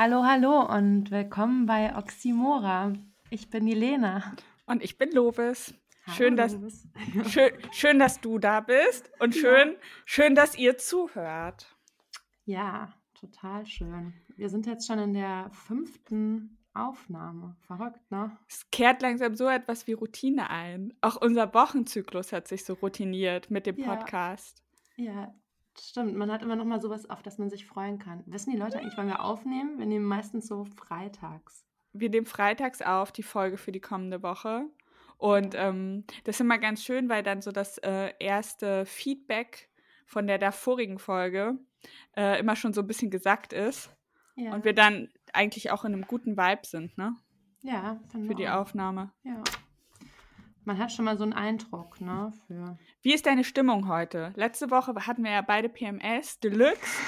Hallo, hallo und willkommen bei Oxymora. Ich bin die Lena. Und ich bin Lovis. Schön, dass, schön, schön, dass du da bist und schön, ja. schön, dass ihr zuhört. Ja, total schön. Wir sind jetzt schon in der fünften Aufnahme. Verrückt, ne? Es kehrt langsam so etwas wie Routine ein. Auch unser Wochenzyklus hat sich so routiniert mit dem Podcast. Ja, ja stimmt. Man hat immer noch mal sowas, auf das man sich freuen kann. Wissen die Leute eigentlich, wann wir aufnehmen? Wir nehmen meistens so freitags. Wir nehmen freitags auf, die Folge für die kommende Woche. Und ähm, das ist immer ganz schön, weil dann so das äh, erste Feedback von der davorigen Folge äh, immer schon so ein bisschen gesagt ist. Ja. Und wir dann eigentlich auch in einem guten Vibe sind, ne? Ja, für die Aufnahme. Ja. Man hat schon mal so einen Eindruck, ne? Für Wie ist deine Stimmung heute? Letzte Woche hatten wir ja beide PMS Deluxe.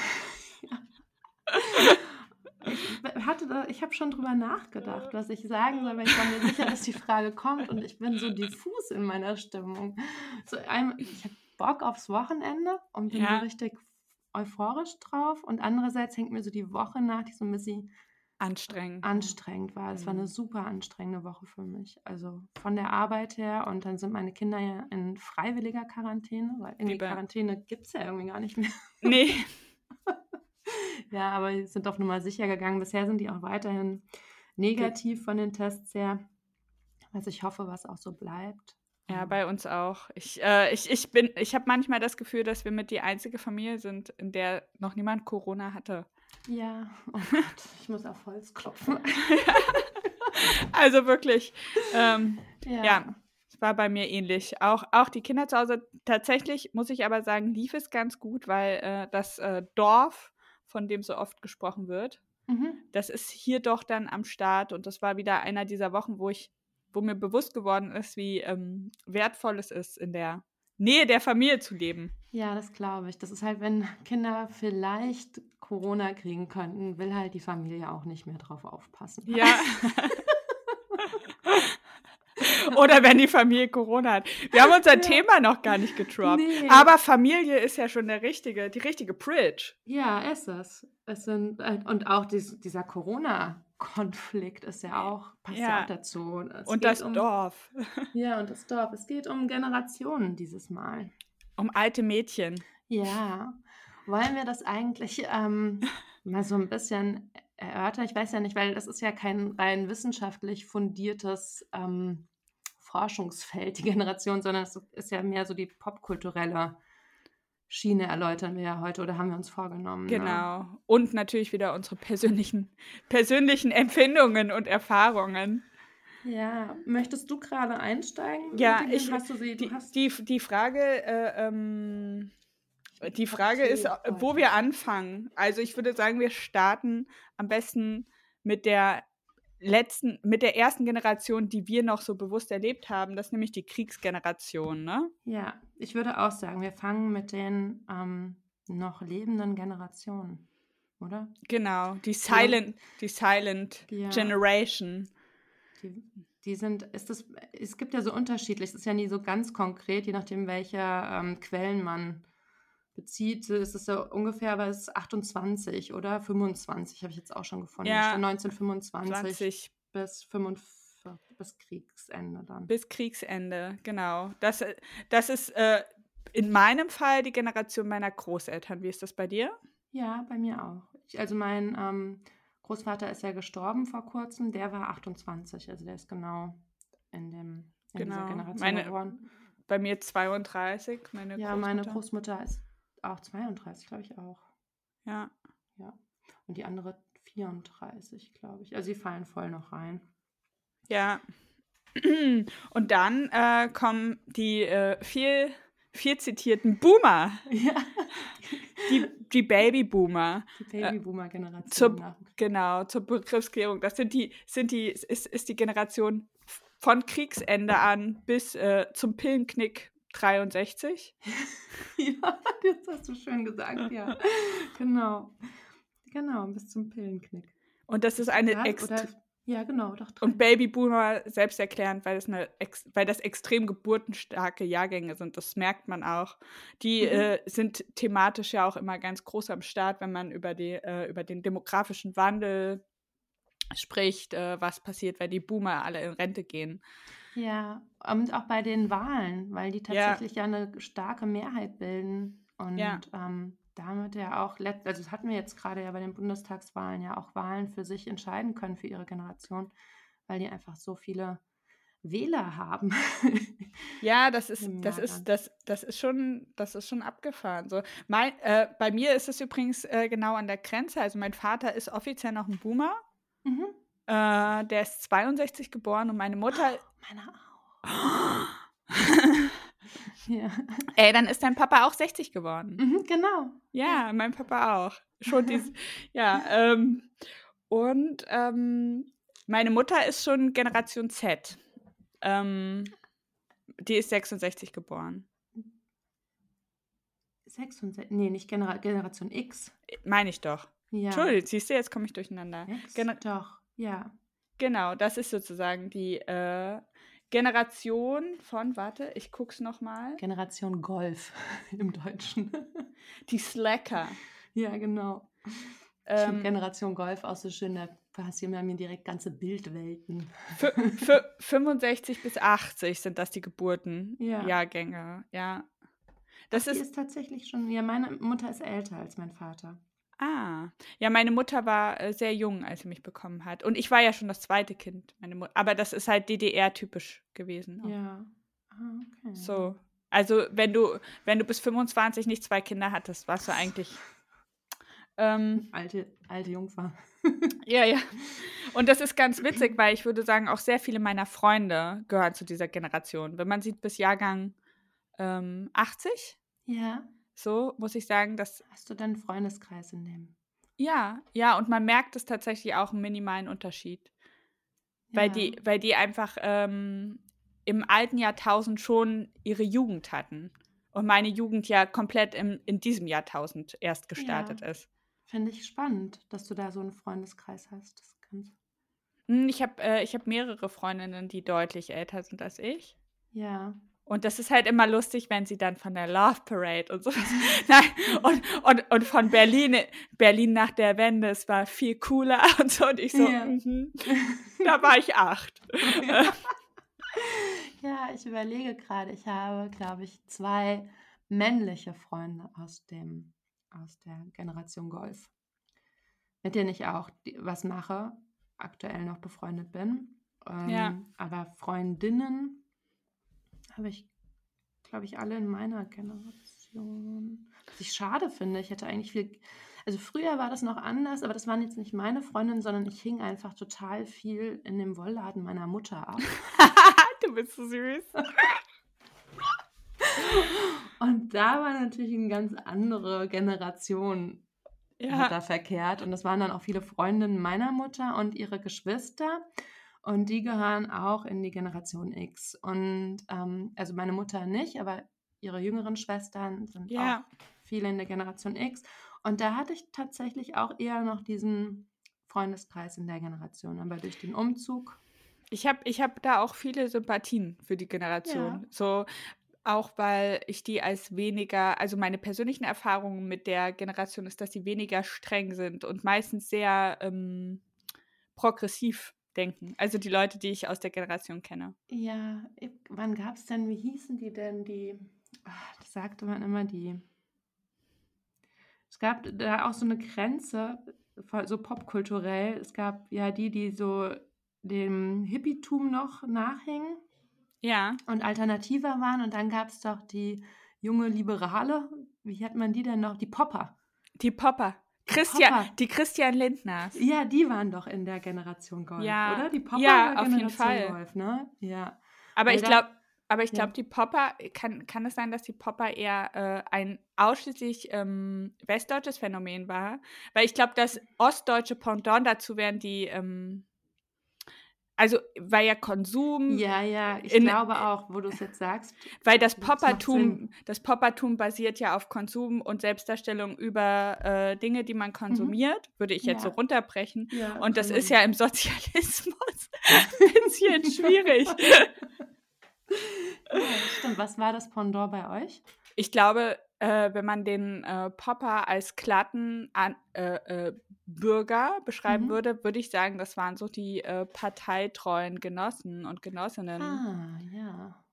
Ich hatte da, ich habe schon drüber nachgedacht, was ich sagen soll, weil ich war mir sicher, dass die Frage kommt und ich bin so diffus in meiner Stimmung. So ich habe Bock aufs Wochenende und bin ja. so richtig euphorisch drauf und andererseits hängt mir so die Woche nach, die so ein bisschen anstrengend, anstrengend war. Es war eine mhm. super anstrengende Woche für mich. Also von der Arbeit her und dann sind meine Kinder ja in freiwilliger Quarantäne, weil irgendwie Liebe. Quarantäne gibt es ja irgendwie gar nicht mehr. Nee. ja, aber die sind auf Nummer sicher gegangen. Bisher sind die auch weiterhin negativ von den Tests her. Also ich hoffe, was auch so bleibt. Ja, bei uns auch. Ich, äh, ich, ich bin, ich habe manchmal das Gefühl, dass wir mit die einzige Familie sind, in der noch niemand Corona hatte. Ja, oh Gott, ich muss auf Holz klopfen. also wirklich, ähm, ja. ja. es war bei mir ähnlich. Auch, auch die Kinder zu Hause, tatsächlich muss ich aber sagen, lief es ganz gut, weil äh, das äh, Dorf, von dem so oft gesprochen wird, mhm. das ist hier doch dann am Start und das war wieder einer dieser Wochen, wo ich wo mir bewusst geworden ist, wie ähm, wertvoll es ist, in der Nähe der Familie zu leben. Ja, das glaube ich. Das ist halt, wenn Kinder vielleicht Corona kriegen könnten, will halt die Familie auch nicht mehr drauf aufpassen. Ja. Oder wenn die Familie Corona hat. Wir haben unser ja. Thema noch gar nicht getroppt. Nee. Aber Familie ist ja schon der richtige, die richtige Bridge. Ja, ist es. es sind, äh, und auch dies, dieser Corona Konflikt ist ja auch, passt ja, ja auch dazu. Es und das um, Dorf. Ja, und das Dorf. Es geht um Generationen dieses Mal. Um alte Mädchen. Ja. Wollen wir das eigentlich ähm, mal so ein bisschen erörtern? Ich weiß ja nicht, weil das ist ja kein rein wissenschaftlich fundiertes ähm, Forschungsfeld, die Generation, sondern es ist ja mehr so die popkulturelle Schiene erläutern wir ja heute oder haben wir uns vorgenommen. Ne? Genau. Ne? Und natürlich wieder unsere persönlichen, persönlichen Empfindungen und Erfahrungen. Ja, möchtest du gerade einsteigen? Ja, ich, hast du sie, du die, hast die, die Frage, äh, ähm, die Frage ist, wo wir anfangen. Also ich würde sagen, wir starten am besten mit der letzten, mit der ersten Generation, die wir noch so bewusst erlebt haben, das ist nämlich die Kriegsgeneration, ne? Ja, ich würde auch sagen, wir fangen mit den ähm, noch lebenden Generationen, oder? Genau, die Silent, ja. die Silent ja. Generation. Die, die, sind, ist das, es gibt ja so unterschiedlich, es ist ja nie so ganz konkret, je nachdem, welche ähm, Quellen man bezieht, ist es ja ungefähr bis 28 oder 25, habe ich jetzt auch schon gefunden. Ja, 1925 20. bis 45 bis Kriegsende dann. Bis Kriegsende, genau. Das, das ist äh, in meinem Fall die Generation meiner Großeltern. Wie ist das bei dir? Ja, bei mir auch. Ich, also mein ähm, Großvater ist ja gestorben vor kurzem, der war 28, also der ist genau in, dem, in genau. dieser Generation meine, geworden. Bei mir 32, meine Ja, Großmutter. meine Großmutter ist auch 32, glaube ich auch. Ja. Ja. Und die andere 34, glaube ich. Also sie fallen voll noch rein. Ja. Und dann äh, kommen die äh, viel, viel zitierten Boomer. Ja. Die, die Babyboomer. Die Babyboomer-Generation. Äh, genau, zur Begriffsklärung. Das sind die, sind die, ist, ist die Generation von Kriegsende an bis äh, zum Pillenknick 63. ja, das hast du schön gesagt, ja. genau. Genau, bis zum Pillenknick. Und das ist eine extra. Ja, genau, doch drei. Und Babyboomer selbsterklärend, weil das, eine, weil das extrem geburtenstarke Jahrgänge sind. Das merkt man auch. Die mhm. äh, sind thematisch ja auch immer ganz groß am Start, wenn man über, die, äh, über den demografischen Wandel spricht, äh, was passiert, weil die Boomer alle in Rente gehen. Ja, und auch bei den Wahlen, weil die tatsächlich ja, ja eine starke Mehrheit bilden. Und ja. ähm, damit ja auch, also das hatten wir jetzt gerade ja bei den Bundestagswahlen ja auch Wahlen für sich entscheiden können für ihre Generation, weil die einfach so viele Wähler haben. ja, das ist, das ist, das, das ist schon, das ist schon abgefahren. So, mein, äh, bei mir ist es übrigens äh, genau an der Grenze. Also mein Vater ist offiziell noch ein Boomer. Mhm. Äh, der ist 62 geboren und meine Mutter. Oh, meine auch. Ja. Ey, dann ist dein Papa auch 60 geworden. Mhm, genau. Ja, mein Papa auch. Schon dies, ja. Ähm, und ähm, meine Mutter ist schon Generation Z. Ähm, die ist 66 geboren. 66? Nee, nicht Genera Generation X. Meine ich doch. Ja. Entschuldigung, siehst du, jetzt komme ich durcheinander. X? Gener doch, ja. Genau, das ist sozusagen die äh, Generation von, warte, ich guck's nochmal. Generation Golf im Deutschen. Die Slacker. Ja, genau. Ähm, Generation Golf auch so schön, da passieren mir direkt ganze Bildwelten. 65 bis 80 sind das die Geburten, ja. Ja. Das Ach, ist, ist tatsächlich schon, ja, meine Mutter ist älter als mein Vater. Ah, ja, meine Mutter war äh, sehr jung, als sie mich bekommen hat. Und ich war ja schon das zweite Kind, meine Mutter. Aber das ist halt DDR-typisch gewesen. Auch. Ja. Ah, okay. So. Also, wenn du, wenn du bis 25 nicht zwei Kinder hattest, warst du eigentlich. Ähm, alte, alte Jungfer. ja, ja. Und das ist ganz witzig, weil ich würde sagen, auch sehr viele meiner Freunde gehören zu dieser Generation. Wenn man sieht, bis Jahrgang ähm, 80. Ja so muss ich sagen, dass. Hast du deinen Freundeskreis in dem? Ja, ja, und man merkt es tatsächlich auch einen minimalen Unterschied. Ja. Weil, die, weil die einfach ähm, im alten Jahrtausend schon ihre Jugend hatten. Und meine Jugend ja komplett im, in diesem Jahrtausend erst gestartet ja. ist. Finde ich spannend, dass du da so einen Freundeskreis hast. Das hm, ich habe äh, hab mehrere Freundinnen, die deutlich älter sind als ich. Ja. Und das ist halt immer lustig, wenn sie dann von der Love Parade und so. Nein, und, und, und von Berlin, Berlin nach der Wende, es war viel cooler und so. Und ich so, ja. mm da war ich acht. ja, ich überlege gerade, ich habe, glaube ich, zwei männliche Freunde aus dem, aus der Generation Golf, mit denen ich auch was mache, aktuell noch befreundet bin. Ähm, ja. Aber Freundinnen habe ich, glaube ich, alle in meiner Generation. Was ich schade finde, ich hätte eigentlich viel. Also früher war das noch anders, aber das waren jetzt nicht meine Freundinnen, sondern ich hing einfach total viel in dem Wollladen meiner Mutter ab. du bist so süß. Und da war natürlich eine ganz andere Generation ja. da verkehrt. Und das waren dann auch viele Freundinnen meiner Mutter und ihre Geschwister. Und die gehören auch in die Generation X. Und ähm, also meine Mutter nicht, aber ihre jüngeren Schwestern sind ja. auch viele in der Generation X. Und da hatte ich tatsächlich auch eher noch diesen Freundeskreis in der Generation. Aber durch den Umzug. Ich habe ich hab da auch viele Sympathien für die Generation. Ja. So, auch weil ich die als weniger, also meine persönlichen Erfahrungen mit der Generation ist, dass sie weniger streng sind und meistens sehr ähm, progressiv denken. Also die Leute, die ich aus der Generation kenne. Ja, wann gab es denn, wie hießen die denn, die, ach, das sagte man immer, die, es gab da auch so eine Grenze, so popkulturell. Es gab ja die, die so dem Hippietum noch nachhingen. Ja. Und alternativer waren. Und dann gab es doch die junge Liberale. Wie hat man die denn noch? Die Popper. Die Popper. Christian, die Christian Lindners. Ja, die waren doch in der Generation Golf, ja. oder? Die Popper ja, auf jeden Fall. Golf, ne? Ja. Aber Weil ich glaube, aber ich glaube, ja. die Popper, kann, kann es sein, dass die Popper eher äh, ein ausschließlich ähm, westdeutsches Phänomen war? Weil ich glaube, das ostdeutsche Pendant dazu wären die, ähm, also weil ja Konsum. Ja, ja, ich in, glaube auch, wo du es jetzt sagst. Weil das Poppertum, das Poppertum basiert ja auf Konsum und Selbstdarstellung über äh, Dinge, die man konsumiert, mhm. würde ich jetzt ja. so runterbrechen. Ja, und das ist ja im Sozialismus ein bisschen schwierig. ja, stimmt. Was war das Pendant bei euch? Ich glaube, äh, wenn man den äh, Popper als glatten an, äh, äh Bürger beschreiben mhm. würde, würde ich sagen, das waren so die äh, parteitreuen Genossen und Genossinnen. Ah, ja.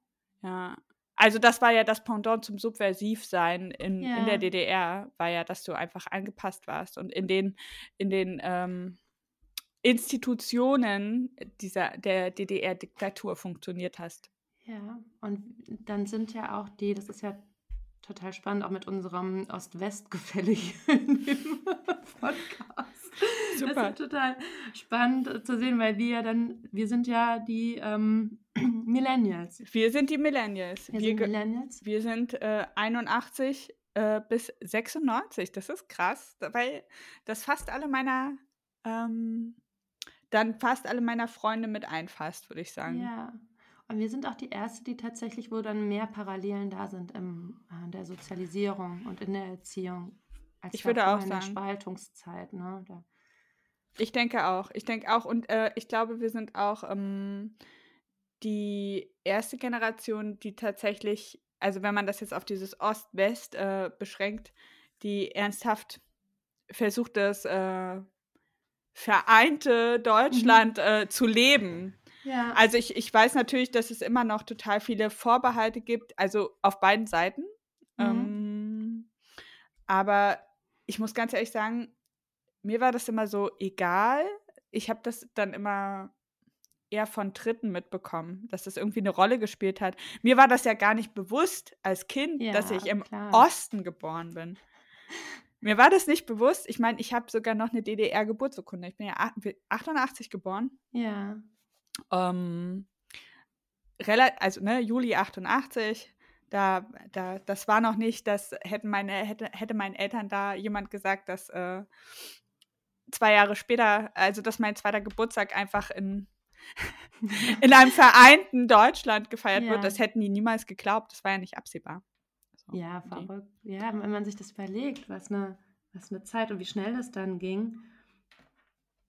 Ja. Also das war ja das Pendant zum Subversivsein in, ja. in der DDR, war ja, dass du einfach angepasst warst und in den, in den ähm, Institutionen dieser, der DDR-Diktatur funktioniert hast. Ja, und dann sind ja auch die, das ist ja total spannend, auch mit unserem Ost-West-Gefälle hier in dem Podcast. Super. Das ist total spannend zu sehen, weil wir ja dann, wir sind ja die ähm, Millennials. Wir sind die Millennials. Wir, wir sind Millennials. Wir sind äh, 81 äh, bis 96. Das ist krass, weil das fast alle meiner ähm, dann fast alle meiner Freunde mit einfasst, würde ich sagen. Ja. Und wir sind auch die Erste, die tatsächlich, wo dann mehr Parallelen da sind äh, in der Sozialisierung und in der Erziehung. Als ich würde auch sagen. In der Spaltungszeit, ne? Da. Ich denke auch. Ich denke auch. Und äh, ich glaube, wir sind auch ähm, die erste Generation, die tatsächlich, also wenn man das jetzt auf dieses Ost-West äh, beschränkt, die ernsthaft versucht, das äh, vereinte mhm. Deutschland mhm. zu leben. Ja. Also ich, ich weiß natürlich, dass es immer noch total viele Vorbehalte gibt, also auf beiden Seiten. Mhm. Ähm, aber ich muss ganz ehrlich sagen, mir war das immer so egal. Ich habe das dann immer eher von Dritten mitbekommen, dass das irgendwie eine Rolle gespielt hat. Mir war das ja gar nicht bewusst als Kind, ja, dass ich im klar. Osten geboren bin. Mir war das nicht bewusst. Ich meine, ich habe sogar noch eine DDR-Geburtsurkunde. Ich bin ja 88 geboren. Ja. Ähm, also ne, Juli 88, da, da, das war noch nicht, das hätten meine, hätte, hätte meinen Eltern da jemand gesagt, dass äh, zwei Jahre später, also dass mein zweiter Geburtstag einfach in, in einem vereinten Deutschland gefeiert ja. wird, das hätten die niemals geglaubt, das war ja nicht absehbar. So, ja, verrückt. Ja, wenn man sich das überlegt, was eine, was eine Zeit und wie schnell das dann ging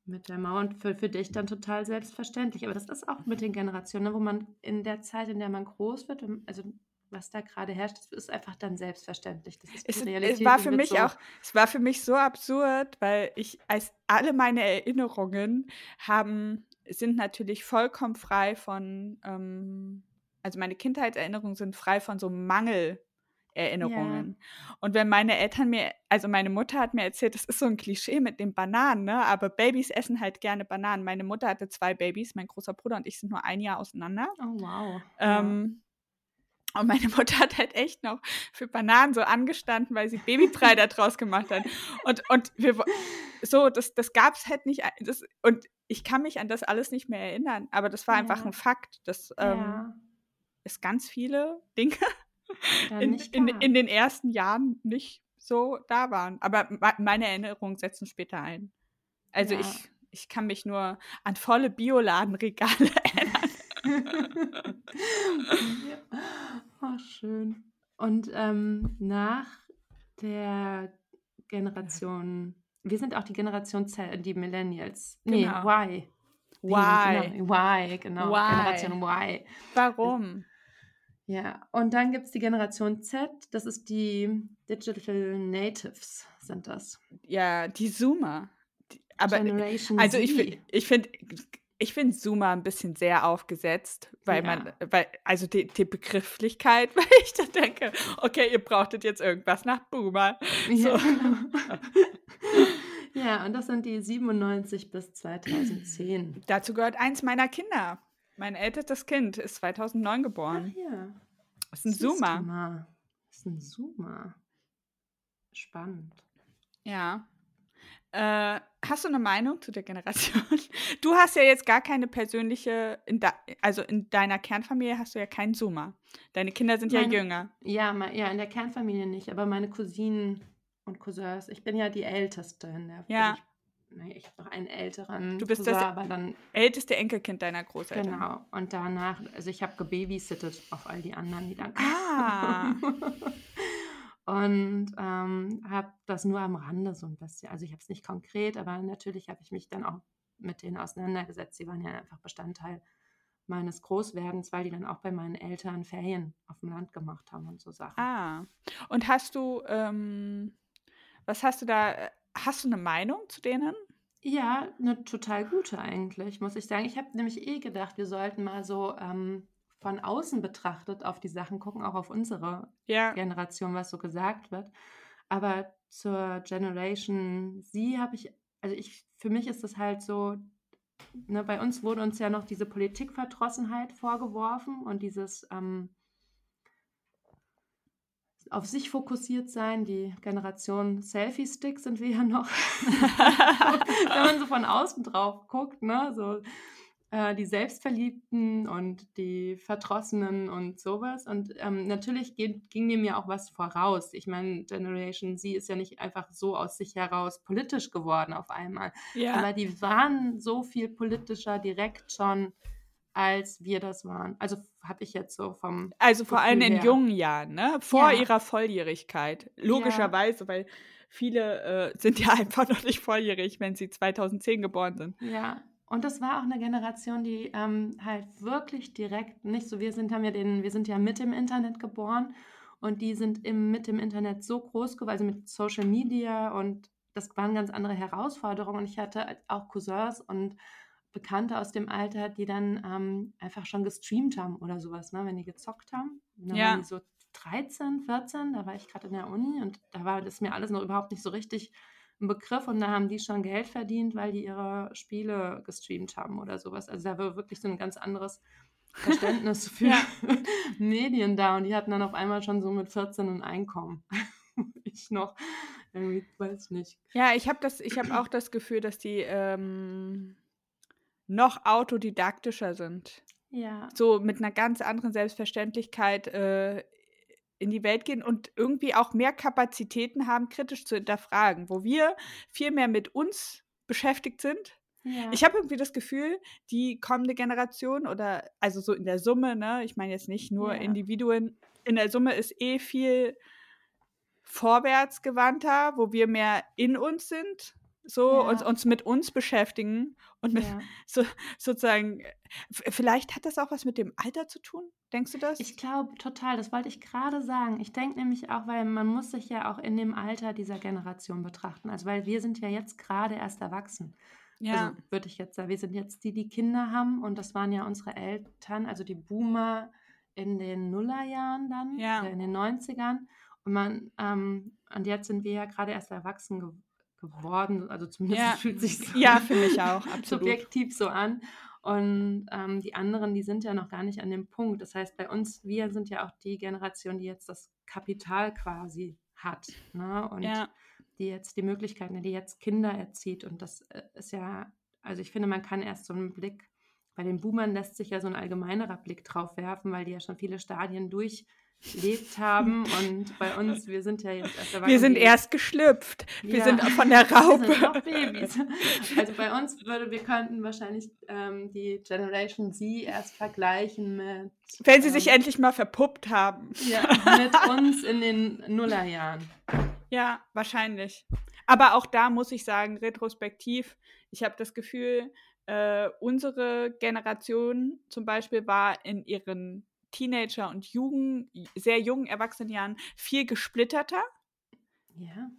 mit der Mauer und für, für dich dann total selbstverständlich. Aber das ist auch mit den Generationen, ne, wo man in der Zeit, in der man groß wird, also was da gerade herrscht, ist einfach dann selbstverständlich. Das ist es, es war für mich so auch, es war für mich so absurd, weil ich als alle meine Erinnerungen haben, sind natürlich vollkommen frei von, ähm, also meine Kindheitserinnerungen sind frei von so Mangel Erinnerungen. Ja. Und wenn meine Eltern mir, also meine Mutter hat mir erzählt, das ist so ein Klischee mit den Bananen, ne? Aber Babys essen halt gerne Bananen. Meine Mutter hatte zwei Babys, mein großer Bruder und ich sind nur ein Jahr auseinander. Oh wow. Ähm. Und meine Mutter hat halt echt noch für Bananen so angestanden, weil sie Babybrei da draus gemacht hat. Und, und wir, so, das, das gab es halt nicht. Das, und ich kann mich an das alles nicht mehr erinnern, aber das war ja. einfach ein Fakt. Das ähm, ja. ist ganz viele Dinge in, in, in, den ersten Jahren nicht so da waren. Aber meine Erinnerungen setzen später ein. Also ja. ich, ich kann mich nur an volle Bioladenregale erinnern. ja. Oh, schön. Und ähm, nach der Generation, wir sind auch die Generation Z, die Millennials. Nee, genau. Y. Y. Genau, y, genau. Generation Y. Warum? Ja, und dann gibt es die Generation Z, das ist die Digital Natives, sind das. Ja, die Zoomer. Aber Generation also ich, ich finde ich finde Zoomer ein bisschen sehr aufgesetzt, weil ja. man, weil, also die, die Begrifflichkeit, weil ich dann denke, okay, ihr brauchtet jetzt irgendwas nach Boomer. So. Ja, ja, und das sind die 97 bis 2010. Dazu gehört eins meiner Kinder. Mein ältestes Kind ist 2009 geboren. Ach ja. Das ist ein Zoomer. Das ist ein Zoomer. Spannend. Ja. Äh, hast du eine Meinung zu der Generation? Du hast ja jetzt gar keine persönliche, in also in deiner Kernfamilie hast du ja keinen Zoomer. Deine Kinder sind meine, ja jünger. Ja, ja, in der Kernfamilie nicht, aber meine Cousinen und Cousins, ich bin ja die Älteste in der Ja. Nee, ich habe noch einen älteren. Du bist Cousin, das aber dann älteste Enkelkind deiner Großeltern. Genau. Und danach, also ich habe gebabysittet auf all die anderen, die dann ah. und ähm, habe das nur am Rande so ein bisschen. Also ich habe es nicht konkret, aber natürlich habe ich mich dann auch mit denen auseinandergesetzt. Sie waren ja einfach Bestandteil meines Großwerdens, weil die dann auch bei meinen Eltern Ferien auf dem Land gemacht haben und so Sachen. Ah, und hast du, ähm, was hast du da, hast du eine Meinung zu denen? Ja, eine total gute eigentlich, muss ich sagen. Ich habe nämlich eh gedacht, wir sollten mal so ähm, von außen betrachtet auf die Sachen gucken, auch auf unsere ja. Generation, was so gesagt wird. Aber zur Generation Z habe ich, also ich, für mich ist das halt so, ne, bei uns wurde uns ja noch diese Politikverdrossenheit vorgeworfen und dieses ähm, auf sich fokussiert sein. Die Generation Selfie-Stick sind wir ja noch. Wenn man so von außen drauf guckt, ne, so äh, die Selbstverliebten und die Verdrossenen und sowas. Und ähm, natürlich geht, ging dem ja auch was voraus. Ich meine, Generation Z ist ja nicht einfach so aus sich heraus politisch geworden auf einmal. Ja. Aber die waren so viel politischer direkt schon als wir das waren. Also habe ich jetzt so vom. Also vor allem in her. jungen Jahren, ne? Vor ja. ihrer Volljährigkeit. Logischerweise, ja. weil viele äh, sind ja einfach noch nicht volljährig, wenn sie 2010 geboren sind. Ja, und das war auch eine Generation, die ähm, halt wirklich direkt nicht so, wir sind, haben ja den, wir sind ja mit dem Internet geboren und die sind im, mit dem Internet so groß geworden, also mit Social Media und das waren ganz andere Herausforderungen. Und ich hatte auch Cousins und Bekannte aus dem Alter, die dann ähm, einfach schon gestreamt haben oder sowas, ne, wenn die gezockt haben. Und dann ja. waren die so 13, 14, da war ich gerade in der Uni und da war das mir alles noch überhaupt nicht so richtig ein Begriff und da haben die schon Geld verdient, weil die ihre Spiele gestreamt haben oder sowas. Also da war wirklich so ein ganz anderes Verständnis für. Medien da und die hatten dann auf einmal schon so mit 14 ein Einkommen. ich noch irgendwie weiß nicht. Ja, ich habe das, ich habe auch das Gefühl, dass die ähm, noch autodidaktischer sind. Ja. So mit einer ganz anderen Selbstverständlichkeit äh, in die Welt gehen und irgendwie auch mehr Kapazitäten haben, kritisch zu hinterfragen, wo wir viel mehr mit uns beschäftigt sind. Ja. Ich habe irgendwie das Gefühl, die kommende Generation oder also so in der Summe, ne, ich meine jetzt nicht nur ja. Individuen, in der Summe ist eh viel vorwärtsgewandter, wo wir mehr in uns sind so ja. uns, uns mit uns beschäftigen und mit ja. so, sozusagen, vielleicht hat das auch was mit dem Alter zu tun, denkst du das? Ich glaube total, das wollte ich gerade sagen. Ich denke nämlich auch, weil man muss sich ja auch in dem Alter dieser Generation betrachten, also weil wir sind ja jetzt gerade erst erwachsen. Ja. Also würde ich jetzt sagen, wir sind jetzt die, die Kinder haben und das waren ja unsere Eltern, also die Boomer in den Nullerjahren dann, ja. in den 90ern. Und man, ähm, und jetzt sind wir ja gerade erst erwachsen geworden geworden. Also zumindest ja. fühlt sich ja, finde ich auch, absolut. subjektiv so an. Und ähm, die anderen, die sind ja noch gar nicht an dem Punkt. Das heißt, bei uns, wir sind ja auch die Generation, die jetzt das Kapital quasi hat. Ne? Und ja. die jetzt die Möglichkeiten, die jetzt Kinder erzieht. Und das äh, ist ja, also ich finde, man kann erst so einen Blick, bei den Boomern lässt sich ja so ein allgemeinerer Blick drauf werfen, weil die ja schon viele Stadien durch gelebt haben. Und bei uns, wir sind ja jetzt erst Wir sind erst geschlüpft. Wir ja. sind von der Raupe. Wir sind noch Babys. Also bei uns würde, wir könnten wahrscheinlich ähm, die Generation Z erst vergleichen mit. Wenn sie ähm, sich endlich mal verpuppt haben. Ja, mit uns in den Nullerjahren. Ja, wahrscheinlich. Aber auch da muss ich sagen, retrospektiv, ich habe das Gefühl, äh, unsere Generation zum Beispiel war in ihren Teenager- und Jugend, sehr jungen Erwachsenenjahren viel gesplitterter. Ja.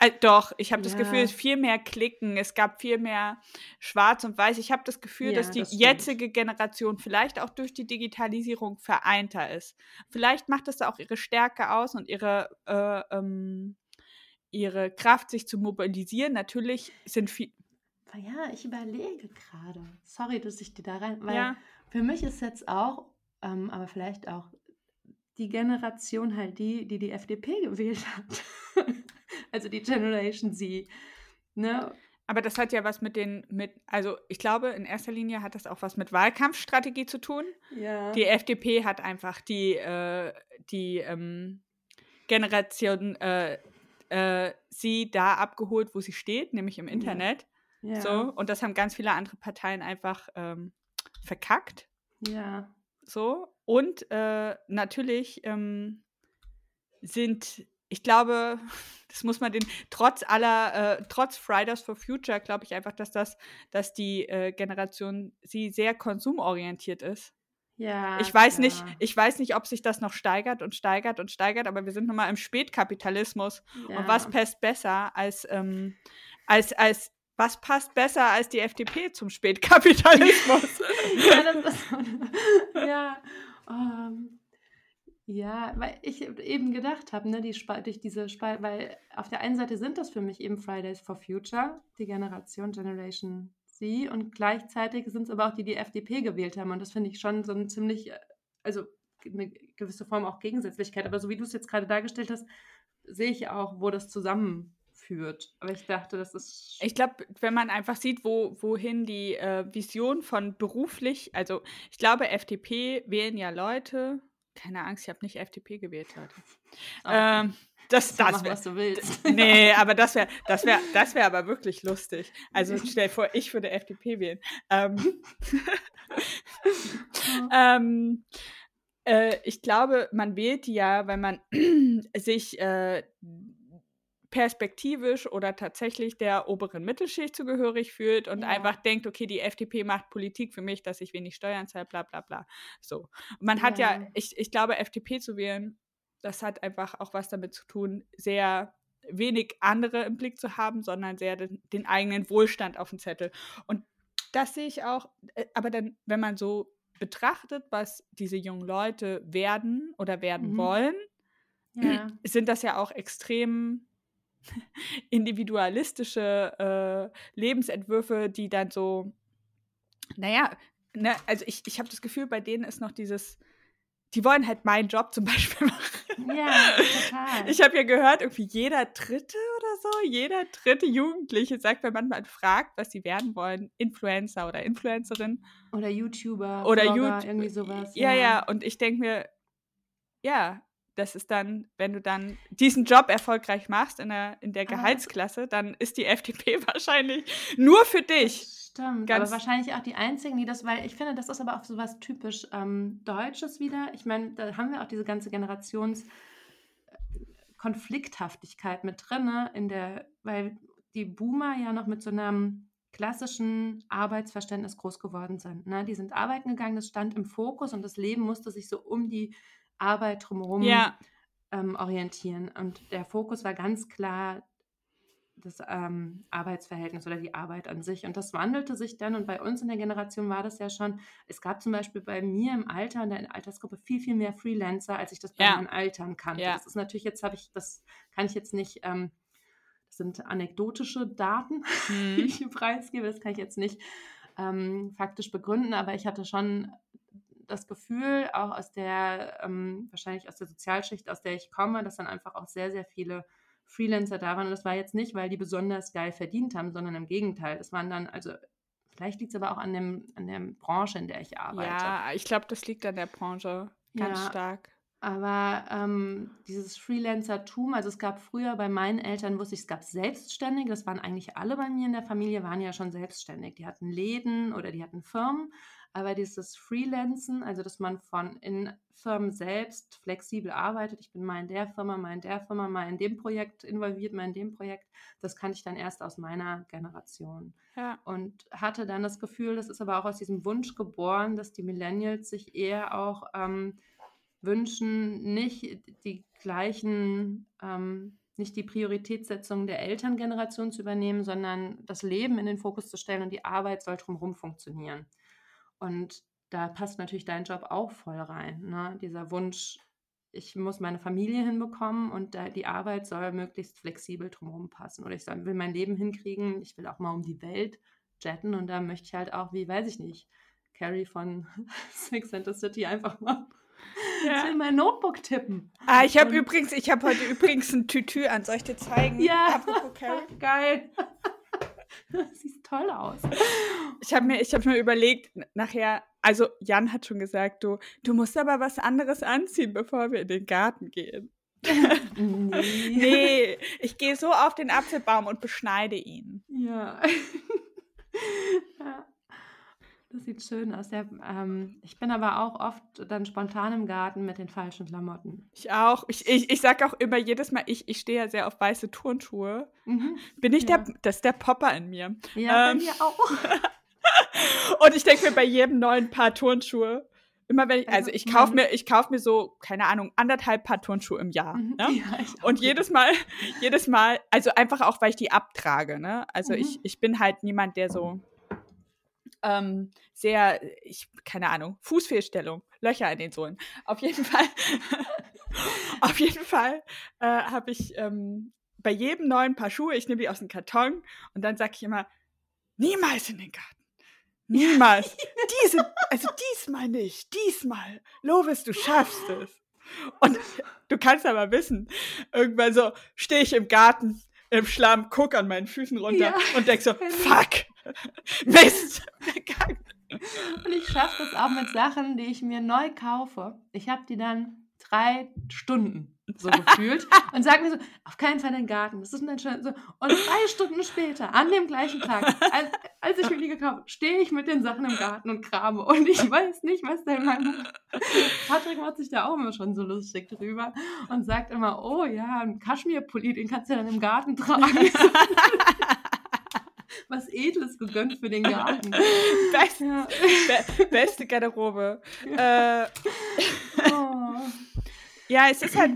Äh, doch, ich habe ja. das Gefühl, es viel mehr Klicken, es gab viel mehr Schwarz und Weiß. Ich habe das Gefühl, ja, dass die das jetzige Generation vielleicht auch durch die Digitalisierung vereinter ist. Vielleicht macht das auch ihre Stärke aus und ihre, äh, ähm, ihre Kraft, sich zu mobilisieren. Natürlich sind viel. Ja, ich überlege gerade. Sorry, dass ich dir da rein. Weil ja. für mich ist jetzt auch ähm, aber vielleicht auch die Generation halt die, die die FDP gewählt hat. also die Generation Z. Ne? Aber das hat ja was mit den, mit, also ich glaube, in erster Linie hat das auch was mit Wahlkampfstrategie zu tun. Ja. Die FDP hat einfach die, äh, die ähm, Generation äh, äh, sie da abgeholt, wo sie steht, nämlich im Internet. Ja. So, und das haben ganz viele andere Parteien einfach ähm, verkackt. Ja. So. Und äh, natürlich ähm, sind, ich glaube, das muss man den, trotz aller, äh, trotz Fridays for Future, glaube ich einfach, dass das, dass die äh, Generation sie sehr konsumorientiert ist. Ja. Ich weiß klar. nicht, ich weiß nicht, ob sich das noch steigert und steigert und steigert, aber wir sind nun mal im Spätkapitalismus. Ja. Und was passt besser als, ähm, als, als was passt besser als die FDP zum Spätkapitalismus? ja, das ist, ja, um, ja, weil ich eben gedacht habe, ne, die durch diese Spal weil auf der einen Seite sind das für mich eben Fridays for Future, die Generation Generation Z, und gleichzeitig sind es aber auch die, die FDP gewählt haben. Und das finde ich schon so ein ziemlich, also eine gewisse Form auch Gegensätzlichkeit. Aber so wie du es jetzt gerade dargestellt hast, sehe ich auch, wo das zusammen führt. Aber ich dachte, das ist. Ich glaube, wenn man einfach sieht, wo, wohin die äh, Vision von beruflich, also ich glaube, FDP wählen ja Leute. Keine Angst, ich habe nicht FDP gewählt, Leute. Okay. Ähm, das, das wär, was du willst. Nee, aber das wäre das wär, das wär aber wirklich lustig. Also stell dir vor, ich würde FDP wählen. Ähm, ähm, äh, ich glaube, man wählt die ja, weil man sich äh, perspektivisch oder tatsächlich der oberen Mittelschicht zugehörig fühlt und ja. einfach denkt, okay, die FDP macht Politik für mich, dass ich wenig Steuern zahle, bla bla bla. So. Man hat ja, ja ich, ich glaube, FDP zu wählen, das hat einfach auch was damit zu tun, sehr wenig andere im Blick zu haben, sondern sehr den, den eigenen Wohlstand auf dem Zettel. Und das sehe ich auch, äh, aber dann, wenn man so betrachtet, was diese jungen Leute werden oder werden mhm. wollen, ja. sind das ja auch extrem individualistische äh, Lebensentwürfe, die dann so, naja, ne, also ich, ich habe das Gefühl, bei denen ist noch dieses, die wollen halt meinen Job zum Beispiel machen. Ja, total. Ich habe ja gehört, irgendwie jeder Dritte oder so, jeder dritte Jugendliche sagt, wenn man mal fragt, was sie werden wollen, Influencer oder Influencerin. Oder YouTuber. Oder YouTube. Irgendwie sowas. Ja, ja, ja. Und ich denke mir, ja, das ist dann, wenn du dann diesen Job erfolgreich machst in der, in der Gehaltsklasse, dann ist die FDP wahrscheinlich nur für dich. Stimmt, Ganz aber wahrscheinlich auch die einzigen, die das, weil ich finde, das ist aber auch so was typisch ähm, Deutsches wieder. Ich meine, da haben wir auch diese ganze Generationskonflikthaftigkeit äh, mit drin, ne, in der, weil die Boomer ja noch mit so einem klassischen Arbeitsverständnis groß geworden sind. Ne? Die sind arbeiten gegangen, das stand im Fokus und das Leben musste sich so um die Arbeit drumherum ja. ähm, orientieren. Und der Fokus war ganz klar das ähm, Arbeitsverhältnis oder die Arbeit an sich. Und das wandelte sich dann. Und bei uns in der Generation war das ja schon, es gab zum Beispiel bei mir im Alter, in der Altersgruppe, viel, viel mehr Freelancer, als ich das bei ja. meinen Eltern kannte. Ja. Das ist natürlich, jetzt habe ich, das kann ich jetzt nicht, ähm, das sind anekdotische Daten, mhm. die ich hier preisgebe, das kann ich jetzt nicht ähm, faktisch begründen, aber ich hatte schon das Gefühl, auch aus der, ähm, wahrscheinlich aus der Sozialschicht, aus der ich komme, dass dann einfach auch sehr, sehr viele Freelancer da waren. Und das war jetzt nicht, weil die besonders geil verdient haben, sondern im Gegenteil. Das waren dann, also vielleicht liegt es aber auch an, dem, an der Branche, in der ich arbeite. Ja, ich glaube, das liegt an der Branche ganz ja, stark. Aber ähm, dieses Freelancer-Tum, also es gab früher bei meinen Eltern, wusste ich, es gab Selbstständige, das waren eigentlich alle bei mir in der Familie, waren ja schon selbstständig. Die hatten Läden oder die hatten Firmen, aber dieses Freelancen, also dass man von in Firmen selbst flexibel arbeitet, ich bin mal in der Firma, mal in der Firma, mal in dem Projekt involviert, mal in dem Projekt, das kannte ich dann erst aus meiner Generation. Ja. Und hatte dann das Gefühl, das ist aber auch aus diesem Wunsch geboren, dass die Millennials sich eher auch ähm, wünschen, nicht die gleichen ähm, nicht die Prioritätssetzung der Elterngeneration zu übernehmen, sondern das Leben in den Fokus zu stellen und die Arbeit soll drumherum funktionieren. Und da passt natürlich dein Job auch voll rein. Ne? Dieser Wunsch, ich muss meine Familie hinbekommen und die Arbeit soll möglichst flexibel drumherum passen. Oder ich soll, will mein Leben hinkriegen, ich will auch mal um die Welt jetten und da möchte ich halt auch, wie weiß ich nicht, Carrie von Six and the City einfach mal ja. Ich will mein Notebook tippen. Ah, ich habe übrigens, ich habe heute übrigens ein Tütü an. Soll ich dir zeigen? Ja, geil. Siehst toll aus. Ich habe mir, hab mir überlegt, nachher, also Jan hat schon gesagt, du, du musst aber was anderes anziehen, bevor wir in den Garten gehen. Nee. nee, ich gehe so auf den Apfelbaum und beschneide ihn. Ja. ja. Das sieht schön aus. Ja, ähm, ich bin aber auch oft dann spontan im Garten mit den falschen Klamotten. Ich auch. Ich, ich, ich sage auch immer jedes Mal, ich, ich stehe ja sehr auf weiße Turnschuhe. Mhm. Bin ich ja. der, das ist der Popper in mir. Ja, ähm, bei mir auch. und ich denke mir bei jedem neuen Paar Turnschuhe, immer wenn ich, also, also ich kaufe mir, ich kaufe mir so, keine Ahnung, anderthalb Paar Turnschuhe im Jahr. Mhm. Ne? Ja, und jedes Mal, jedes Mal, also einfach auch, weil ich die abtrage, ne? Also mhm. ich, ich bin halt niemand, der so ähm, sehr, ich, keine Ahnung, Fußfehlstellung, Löcher in den Sohlen. Auf jeden Fall, auf jeden Fall äh, habe ich ähm, bei jedem neuen Paar Schuhe, ich nehme die aus dem Karton und dann sage ich immer, niemals in den Garten. Niemals. Diese, also diesmal nicht. Diesmal. Lovis, du schaffst es. Und du kannst aber wissen, irgendwann so stehe ich im Garten, im Schlamm, guck an meinen Füßen runter ja, und denk so, fuck, Mist! Und ich schaffe das auch mit Sachen, die ich mir neu kaufe. Ich habe die dann drei Stunden so gefühlt und sage mir so, auf keinen Fall den Garten. Das ist ein so. Und drei Stunden später, an dem gleichen Tag, als, als ich mir die gekauft habe, stehe ich mit den Sachen im Garten und krame und ich weiß nicht, was der Mann Patrick macht sich da auch immer schon so lustig drüber und sagt immer, oh ja, ein Kaschmirpulli, den kannst du ja dann im Garten tragen. was Edles gegönnt für den Garten. Best, ja. be beste Garderobe. Äh, oh. Ja, es ist halt.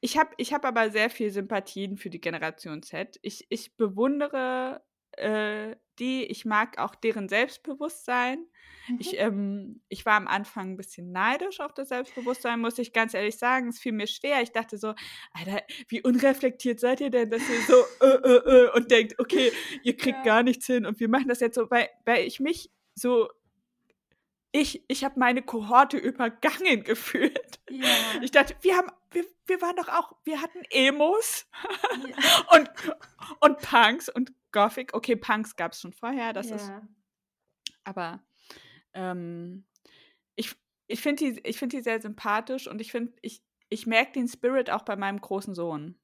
Ich habe ich hab aber sehr viel Sympathien für die Generation Z. Ich, ich bewundere äh, die, ich mag auch deren Selbstbewusstsein. Mhm. Ich, ähm, ich war am Anfang ein bisschen neidisch auf das Selbstbewusstsein, muss ich ganz ehrlich sagen. Es fiel mir schwer. Ich dachte so, Alter, wie unreflektiert seid ihr denn, dass ihr so äh, äh, äh, und denkt, okay, ihr kriegt ja. gar nichts hin und wir machen das jetzt so, weil, weil ich mich so ich, ich habe meine Kohorte übergangen gefühlt. Ja. Ich dachte, wir haben, wir, wir waren doch auch, wir hatten Emos ja. und, und Punks und Gothic. Okay, Punks gab es schon vorher, das ja. ist. Aber ähm, ich, ich finde die, find die sehr sympathisch und ich finde, ich, ich merke den Spirit auch bei meinem großen Sohn.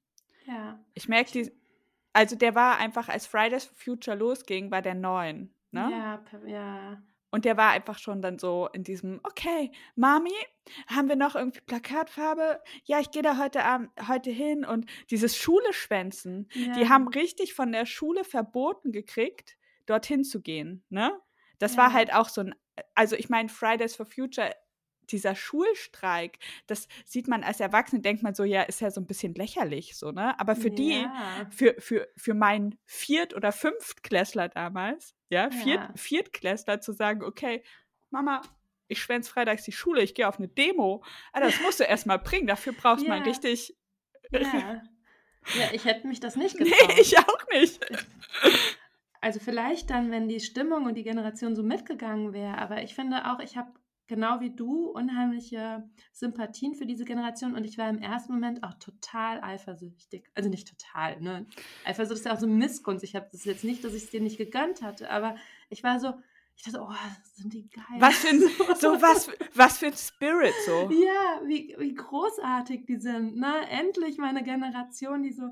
Ja. Ich merke die, also der war einfach, als Fridays for Future losging, war der neun. Ne? Ja, ja. Und der war einfach schon dann so in diesem, okay, Mami, haben wir noch irgendwie Plakatfarbe? Ja, ich gehe da heute Abend, heute hin und dieses Schule schwänzen, ja. die haben richtig von der Schule verboten gekriegt, dorthin zu gehen, ne? Das ja. war halt auch so ein, also ich meine, Fridays for Future dieser Schulstreik, das sieht man als Erwachsene, denkt man so, ja, ist ja so ein bisschen lächerlich, so, ne? Aber für ja. die, für, für, für meinen Viert- oder Fünftklässler damals, ja, Viert, ja. Viertklässler zu sagen, okay, Mama, ich schwänze freitags die Schule, ich gehe auf eine Demo. Also das musst du erstmal bringen, dafür brauchst du ja. mal richtig. Ja. ja, ich hätte mich das nicht getraut. Nee, ich auch nicht. Also vielleicht dann, wenn die Stimmung und die Generation so mitgegangen wäre, aber ich finde auch, ich habe genau wie du unheimliche Sympathien für diese Generation und ich war im ersten Moment auch total eifersüchtig. Also nicht total, ne? Eifersucht ist ja auch so Missgunst. Ich habe das jetzt nicht, dass ich es dir nicht gegönnt hatte, aber ich war so, ich dachte, oh, sind die geil. Was für ein, so was, was für ein Spirit so. Ja, wie, wie großartig die sind, ne? Endlich meine Generation, die so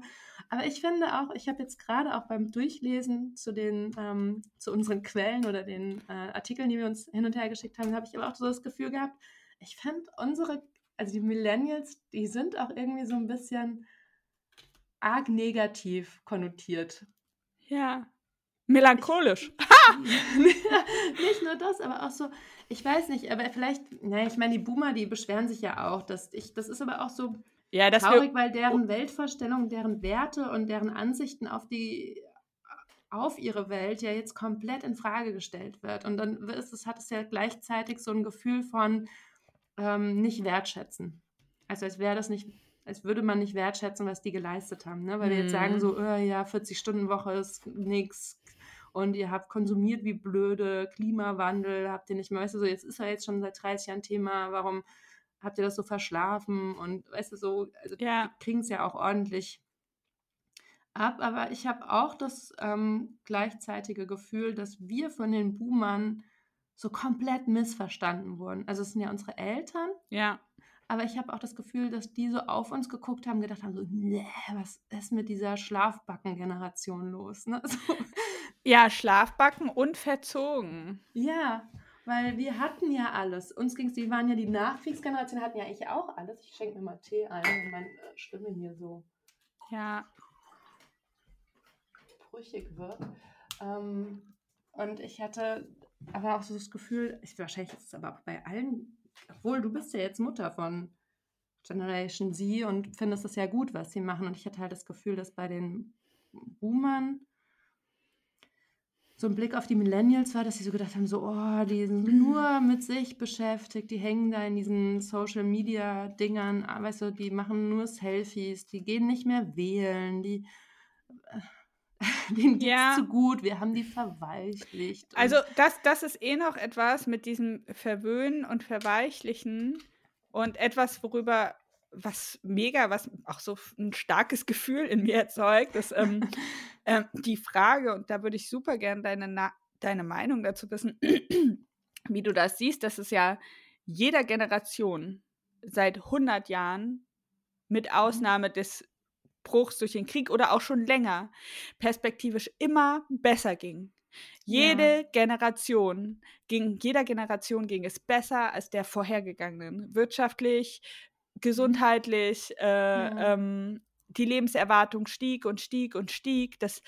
aber ich finde auch, ich habe jetzt gerade auch beim Durchlesen zu den, ähm, zu unseren Quellen oder den äh, Artikeln, die wir uns hin und her geschickt haben, habe ich aber auch so das Gefühl gehabt, ich finde unsere, also die Millennials, die sind auch irgendwie so ein bisschen arg negativ konnotiert. Ja. Melancholisch. Ich, nicht nur das, aber auch so, ich weiß nicht, aber vielleicht, naja, ich meine, die Boomer, die beschweren sich ja auch, dass ich, das ist aber auch so, ja, das traurig, weil deren Weltvorstellung, deren Werte und deren Ansichten auf die auf ihre Welt ja jetzt komplett in Frage gestellt wird. Und dann ist es, hat es ja gleichzeitig so ein Gefühl von ähm, nicht wertschätzen. Also als wäre das nicht, als würde man nicht wertschätzen, was die geleistet haben. Ne? Weil wir jetzt sagen so, oh, ja, 40-Stunden-Woche ist nichts und ihr habt konsumiert wie blöde, Klimawandel, habt ihr nicht mehr, weißt du, so, jetzt ist er jetzt schon seit 30 Jahren Thema, warum habt ihr das so verschlafen und weißt du so, also ja. kriegen es ja auch ordentlich ab, aber ich habe auch das ähm, gleichzeitige Gefühl, dass wir von den Boomern so komplett missverstanden wurden. Also es sind ja unsere Eltern. Ja. Aber ich habe auch das Gefühl, dass die so auf uns geguckt haben, gedacht haben, so, nee, was ist mit dieser Schlafbacken-Generation los? Ne? So, Ja, Schlafbacken und verzogen. Ja, weil wir hatten ja alles. Uns ging es, die waren ja die Nachkriegsgeneration, hatten ja eigentlich auch alles. Ich schenke mir mal Tee ein, wenn meine äh, Stimme hier so ja. brüchig wird. Ähm, und ich hatte aber auch so das Gefühl, ich, wahrscheinlich ist es aber auch bei allen, obwohl du bist ja jetzt Mutter von Generation Z und findest es ja gut, was sie machen. Und ich hatte halt das Gefühl, dass bei den Boomern so ein Blick auf die Millennials war, dass sie so gedacht haben, so, oh, die sind mhm. nur mit sich beschäftigt, die hängen da in diesen Social-Media-Dingern, ah, weißt du, die machen nur Selfies, die gehen nicht mehr wählen, die denen geht's ja. zu gut, wir haben die verweichlicht. Also das, das ist eh noch etwas mit diesem Verwöhnen und Verweichlichen und etwas, worüber was mega, was auch so ein starkes Gefühl in mir erzeugt, ist ähm, äh, die Frage, und da würde ich super gerne deine, deine Meinung dazu wissen, wie du das siehst, dass es ja jeder Generation seit 100 Jahren mit mhm. Ausnahme des Bruchs durch den Krieg oder auch schon länger perspektivisch immer besser ging. Jede ja. Generation ging, jeder Generation ging es besser als der vorhergegangenen. Wirtschaftlich, gesundheitlich, äh, ja. ähm, die Lebenserwartung stieg und stieg und stieg, das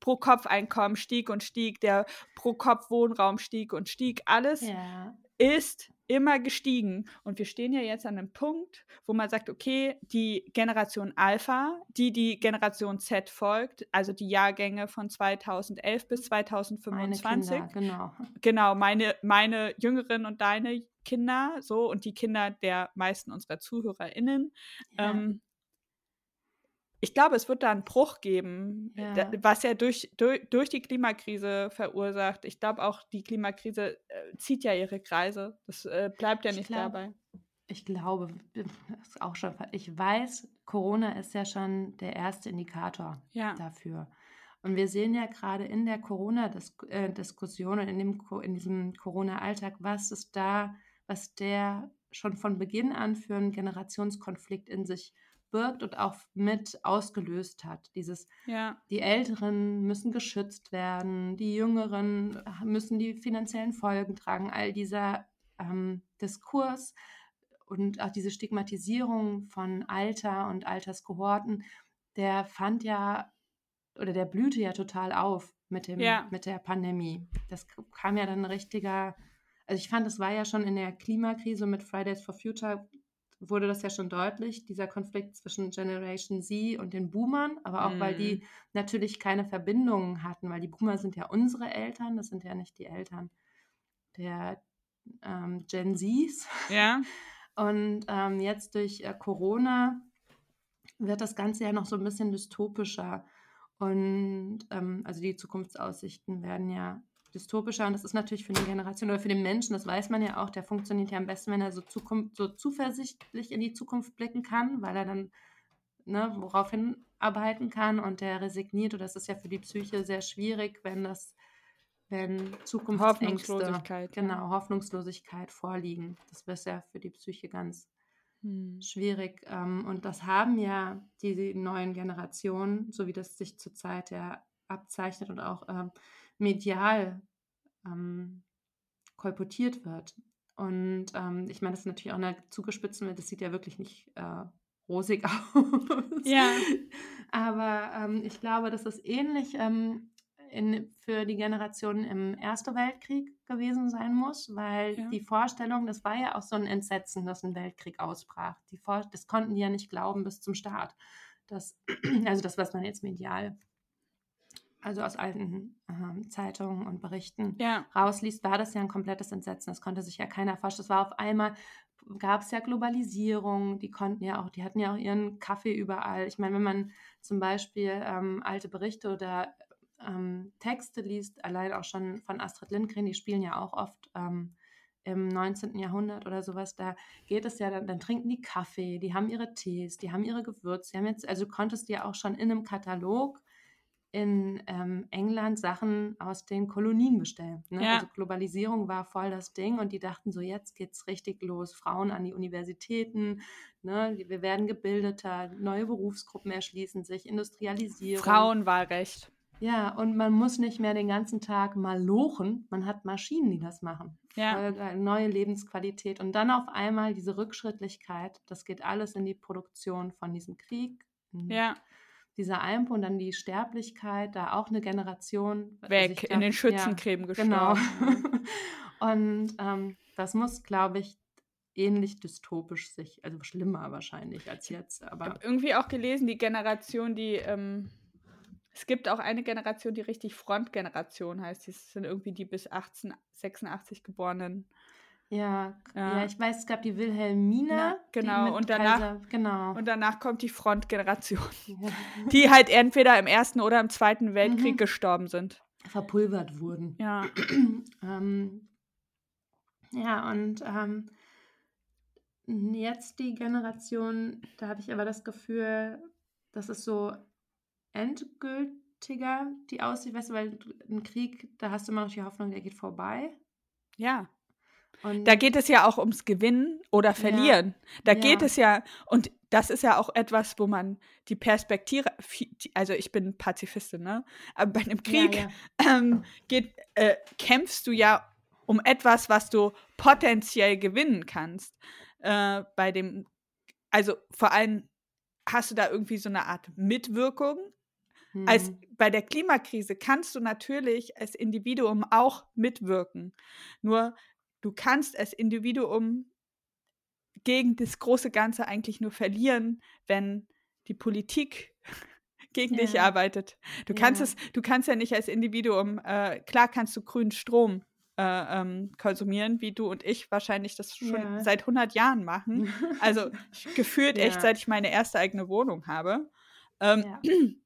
Pro-Kopf-Einkommen stieg und stieg, der Pro-Kopf-Wohnraum stieg und stieg, alles ja. ist immer gestiegen. Und wir stehen ja jetzt an einem Punkt, wo man sagt, okay, die Generation Alpha, die die Generation Z folgt, also die Jahrgänge von 2011 bis 2025. Meine Kinder, genau. Genau, meine, meine jüngeren und deine Kinder, so und die Kinder der meisten unserer ZuhörerInnen. Ja. Ähm, ich glaube, es wird da einen Bruch geben, ja. was ja durch, durch, durch die Klimakrise verursacht. Ich glaube auch, die Klimakrise äh, zieht ja ihre Kreise. Das äh, bleibt ja nicht glaub, dabei. Ich glaube, das ist auch schon, ich weiß, Corona ist ja schon der erste Indikator ja. dafür. Und wir sehen ja gerade in der Corona-Diskussion und in, dem, in diesem Corona-Alltag, was ist da was der schon von Beginn an für einen Generationskonflikt in sich birgt und auch mit ausgelöst hat. Dieses, ja. die Älteren müssen geschützt werden, die Jüngeren müssen die finanziellen Folgen tragen. All dieser ähm, Diskurs und auch diese Stigmatisierung von Alter und Alterskohorten, der fand ja oder der blühte ja total auf mit, dem, ja. mit der Pandemie. Das kam ja dann ein richtiger also ich fand, es war ja schon in der Klimakrise mit Fridays for Future wurde das ja schon deutlich, dieser Konflikt zwischen Generation Z und den Boomern, aber auch mm. weil die mhm. natürlich keine Verbindungen hatten, weil die Boomer sind ja unsere Eltern, das sind ja nicht die Eltern der ähm, Gen Zs. Ja. Und ähm, jetzt durch äh, Corona wird das Ganze ja noch so ein bisschen dystopischer. Und ähm, also die Zukunftsaussichten werden ja dystopischer und das ist natürlich für eine Generation oder für den Menschen, das weiß man ja auch, der funktioniert ja am besten, wenn er so, Zukunft, so zuversichtlich in die Zukunft blicken kann, weil er dann ne, worauf hinarbeiten kann und der resigniert. Und das ist ja für die Psyche sehr schwierig, wenn das, wenn Zukunftsängste, Hoffnungslosigkeit, genau, Hoffnungslosigkeit vorliegen. Das ist ja für die Psyche ganz hm. schwierig. Ähm, und das haben ja die neuen Generationen, so wie das sich zurzeit ja abzeichnet und auch ähm, medial ähm, kolportiert wird. Und ähm, ich meine, das ist natürlich auch eine zugespitzt, das sieht ja wirklich nicht äh, rosig aus. Ja. Aber ähm, ich glaube, dass es ähnlich ähm, in, für die Generation im Ersten Weltkrieg gewesen sein muss, weil ja. die Vorstellung, das war ja auch so ein Entsetzen, dass ein Weltkrieg ausbrach. Die Vor das konnten die ja nicht glauben bis zum Start. Das, also das, was man jetzt medial also aus alten äh, Zeitungen und Berichten ja. rausliest, war das ja ein komplettes Entsetzen. Das konnte sich ja keiner vorstellen. Es war auf einmal, gab es ja Globalisierung, die konnten ja auch, die hatten ja auch ihren Kaffee überall. Ich meine, wenn man zum Beispiel ähm, alte Berichte oder ähm, Texte liest, allein auch schon von Astrid Lindgren, die spielen ja auch oft ähm, im 19. Jahrhundert oder sowas, da geht es ja, dann, dann, trinken die Kaffee, die haben ihre Tees, die haben ihre Gewürze, die haben jetzt, also du konntest ja auch schon in einem Katalog in ähm, England Sachen aus den Kolonien bestellen. Ne? Ja. Also Globalisierung war voll das Ding und die dachten so, jetzt geht's richtig los. Frauen an die Universitäten, ne? wir werden gebildeter, neue Berufsgruppen erschließen sich, Industrialisierung. Frauenwahlrecht. Ja, und man muss nicht mehr den ganzen Tag mal lochen. Man hat Maschinen, die das machen. Ja. neue Lebensqualität. Und dann auf einmal diese Rückschrittlichkeit. Das geht alles in die Produktion von diesem Krieg. Ja. Dieser Einpo und dann die Sterblichkeit, da auch eine Generation weg glaub, in den Schützengräben ja, Genau. und ähm, das muss, glaube ich, ähnlich dystopisch sich, also schlimmer wahrscheinlich als jetzt. Aber ich habe irgendwie auch gelesen, die Generation, die ähm, es gibt auch eine Generation, die richtig Frontgeneration heißt. Das sind irgendwie die bis 1886 geborenen. Ja, ja, ja, ich weiß, es gab die Wilhelmina. Na, genau, und danach, Kaiser, genau. und danach kommt die Frontgeneration, ja. die halt entweder im Ersten oder im Zweiten Weltkrieg mhm. gestorben sind. Verpulvert wurden. Ja. ähm, ja, und ähm, jetzt die Generation, da habe ich aber das Gefühl, das ist so endgültiger die aussieht, weißt du, weil ein Krieg, da hast du immer noch die Hoffnung, der geht vorbei. Ja. Und da geht es ja auch ums Gewinnen oder Verlieren. Ja, da ja. geht es ja, und das ist ja auch etwas, wo man die Perspektive, also ich bin Pazifistin, ne? Aber bei einem Krieg ja, ähm, geht, äh, kämpfst du ja um etwas, was du potenziell gewinnen kannst. Äh, bei dem, also vor allem hast du da irgendwie so eine Art Mitwirkung hm. Als bei der Klimakrise kannst du natürlich als Individuum auch mitwirken. Nur du kannst als Individuum gegen das große Ganze eigentlich nur verlieren, wenn die Politik gegen ja. dich arbeitet. Du kannst ja. es, du kannst ja nicht als Individuum, äh, klar kannst du grünen Strom äh, ähm, konsumieren, wie du und ich wahrscheinlich das schon ja. seit 100 Jahren machen. Also gefühlt echt, seit ich meine erste eigene Wohnung habe. Ähm,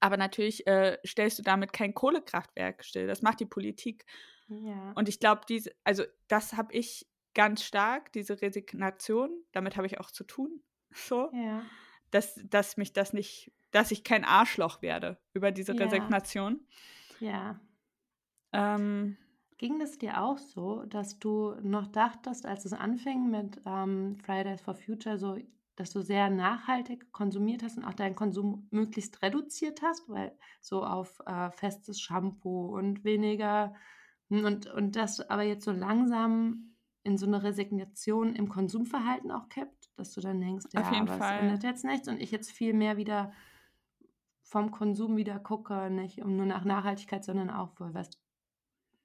aber natürlich äh, stellst du damit kein Kohlekraftwerk still. Das macht die Politik. Ja. Und ich glaube, diese, also das habe ich ganz stark, diese Resignation, damit habe ich auch zu tun. So. Ja. Dass, dass mich das nicht, dass ich kein Arschloch werde über diese ja. Resignation. Ja. Ähm, Ging das dir auch so, dass du noch dachtest, als es anfing mit ähm, Fridays for Future, so dass du sehr nachhaltig konsumiert hast und auch deinen Konsum möglichst reduziert hast, weil so auf äh, festes Shampoo und weniger hm, und, und das aber jetzt so langsam in so eine Resignation im Konsumverhalten auch kippt, dass du dann denkst, ja, aber Fall. es ändert jetzt nichts und ich jetzt viel mehr wieder vom Konsum wieder gucke, nicht um nur nach Nachhaltigkeit, sondern auch, was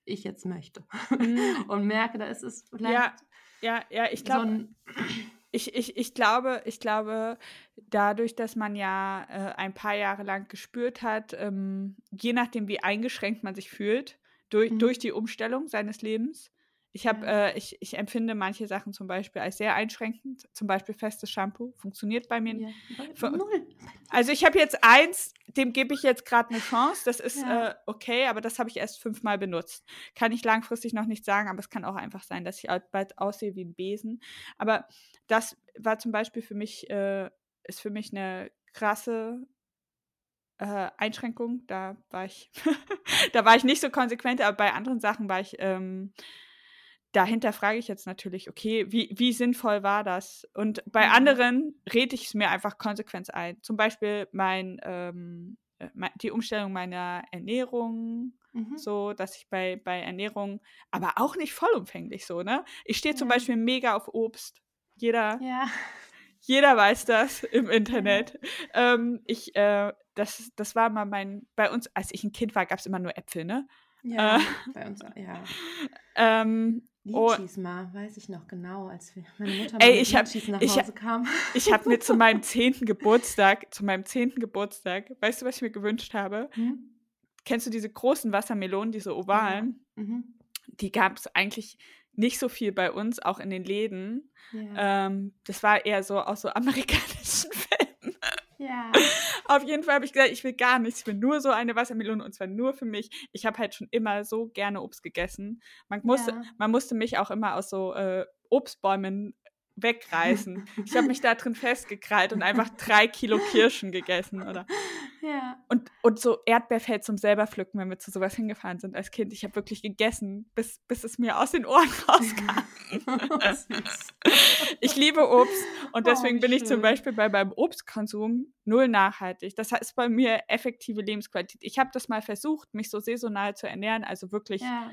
ich jetzt möchte. Mhm. und merke, da ist es vielleicht ja, ja, ja, ich glaube, so ich, ich, ich, glaube, ich glaube, dadurch, dass man ja äh, ein paar Jahre lang gespürt hat, ähm, je nachdem, wie eingeschränkt man sich fühlt, durch, mhm. durch die Umstellung seines Lebens. Ich, hab, ja. äh, ich, ich empfinde manche Sachen zum Beispiel als sehr einschränkend. Zum Beispiel festes Shampoo funktioniert bei mir. Ja. Null. Also ich habe jetzt eins, dem gebe ich jetzt gerade eine Chance. Das ist ja. äh, okay, aber das habe ich erst fünfmal benutzt. Kann ich langfristig noch nicht sagen, aber es kann auch einfach sein, dass ich bald aussehe wie ein Besen. Aber das war zum Beispiel für mich, äh, ist für mich eine krasse äh, Einschränkung. Da war ich, da war ich nicht so konsequent, aber bei anderen Sachen war ich, ähm, dahinter frage ich jetzt natürlich, okay, wie, wie sinnvoll war das? Und bei mhm. anderen rede ich es mir einfach konsequent ein. Zum Beispiel mein, ähm, äh, die Umstellung meiner Ernährung, mhm. so, dass ich bei, bei Ernährung, aber auch nicht vollumfänglich so, ne? Ich stehe zum Beispiel mega auf Obst. Jeder, ja. jeder weiß das im Internet. Ja. Ähm, ich, äh, das, das war mal mein, bei uns, als ich ein Kind war, gab es immer nur Äpfel, ne? Ja, äh, bei uns, ja. Ähm, Litschis oh, mal, weiß ich noch genau, als wir, meine Mutter ey, mit ich hab, nach Hause ich, kam. Ich habe mir zu meinem zehnten Geburtstag, zu meinem zehnten Geburtstag, weißt du, was ich mir gewünscht habe? Hm? Kennst du diese großen Wassermelonen, diese ovalen? Ja. Mhm. Die gab es eigentlich nicht so viel bei uns, auch in den Läden. Ja. Ähm, das war eher so aus so amerikanischen Filmen. Ja. Auf jeden Fall habe ich gesagt, ich will gar nichts. Ich will nur so eine Wassermelone und zwar nur für mich. Ich habe halt schon immer so gerne Obst gegessen. Man musste, ja. man musste mich auch immer aus so äh, Obstbäumen wegreißen. Ich habe mich da drin festgekrallt und einfach drei Kilo Kirschen gegessen, oder? Ja. Und, und so Erdbeerfeld zum selber pflücken, wenn wir zu sowas hingefahren sind als Kind. Ich habe wirklich gegessen, bis, bis es mir aus den Ohren rauskam. ich liebe Obst und deswegen oh, bin ich zum Beispiel bei meinem Obstkonsum null nachhaltig. Das heißt bei mir effektive Lebensqualität. Ich habe das mal versucht, mich so saisonal zu ernähren, also wirklich. Ja.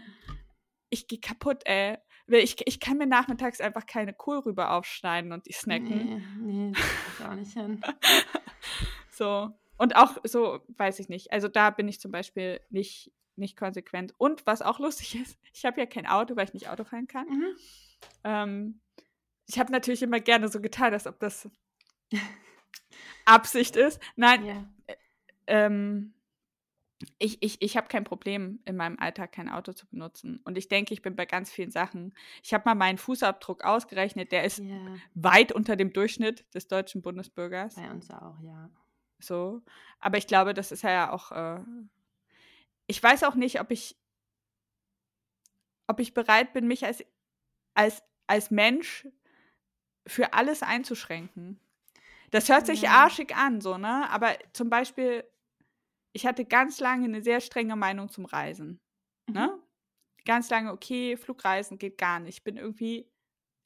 Ich gehe kaputt, ey. Ich, ich kann mir nachmittags einfach keine Kohlrübe aufschneiden und die snacken. Nee, nee, das auch nicht hin. so. Und auch so, weiß ich nicht. Also da bin ich zum Beispiel nicht, nicht konsequent. Und was auch lustig ist, ich habe ja kein Auto, weil ich nicht Auto fahren kann. Mhm. Ähm, ich habe natürlich immer gerne so getan, als ob das Absicht ist. Nein, yeah. äh, ähm, ich, ich, ich habe kein Problem, in meinem Alltag kein Auto zu benutzen. Und ich denke, ich bin bei ganz vielen Sachen. Ich habe mal meinen Fußabdruck ausgerechnet, der ist yeah. weit unter dem Durchschnitt des deutschen Bundesbürgers. Bei uns auch, ja. So. Aber ich glaube, das ist ja auch. Äh, ich weiß auch nicht, ob ich, ob ich bereit bin, mich als, als, als Mensch für alles einzuschränken. Das hört sich ja. arschig an, so, ne? Aber zum Beispiel ich hatte ganz lange eine sehr strenge Meinung zum Reisen. Ne? Mhm. Ne? Ganz lange, okay, Flugreisen geht gar nicht. Ich bin irgendwie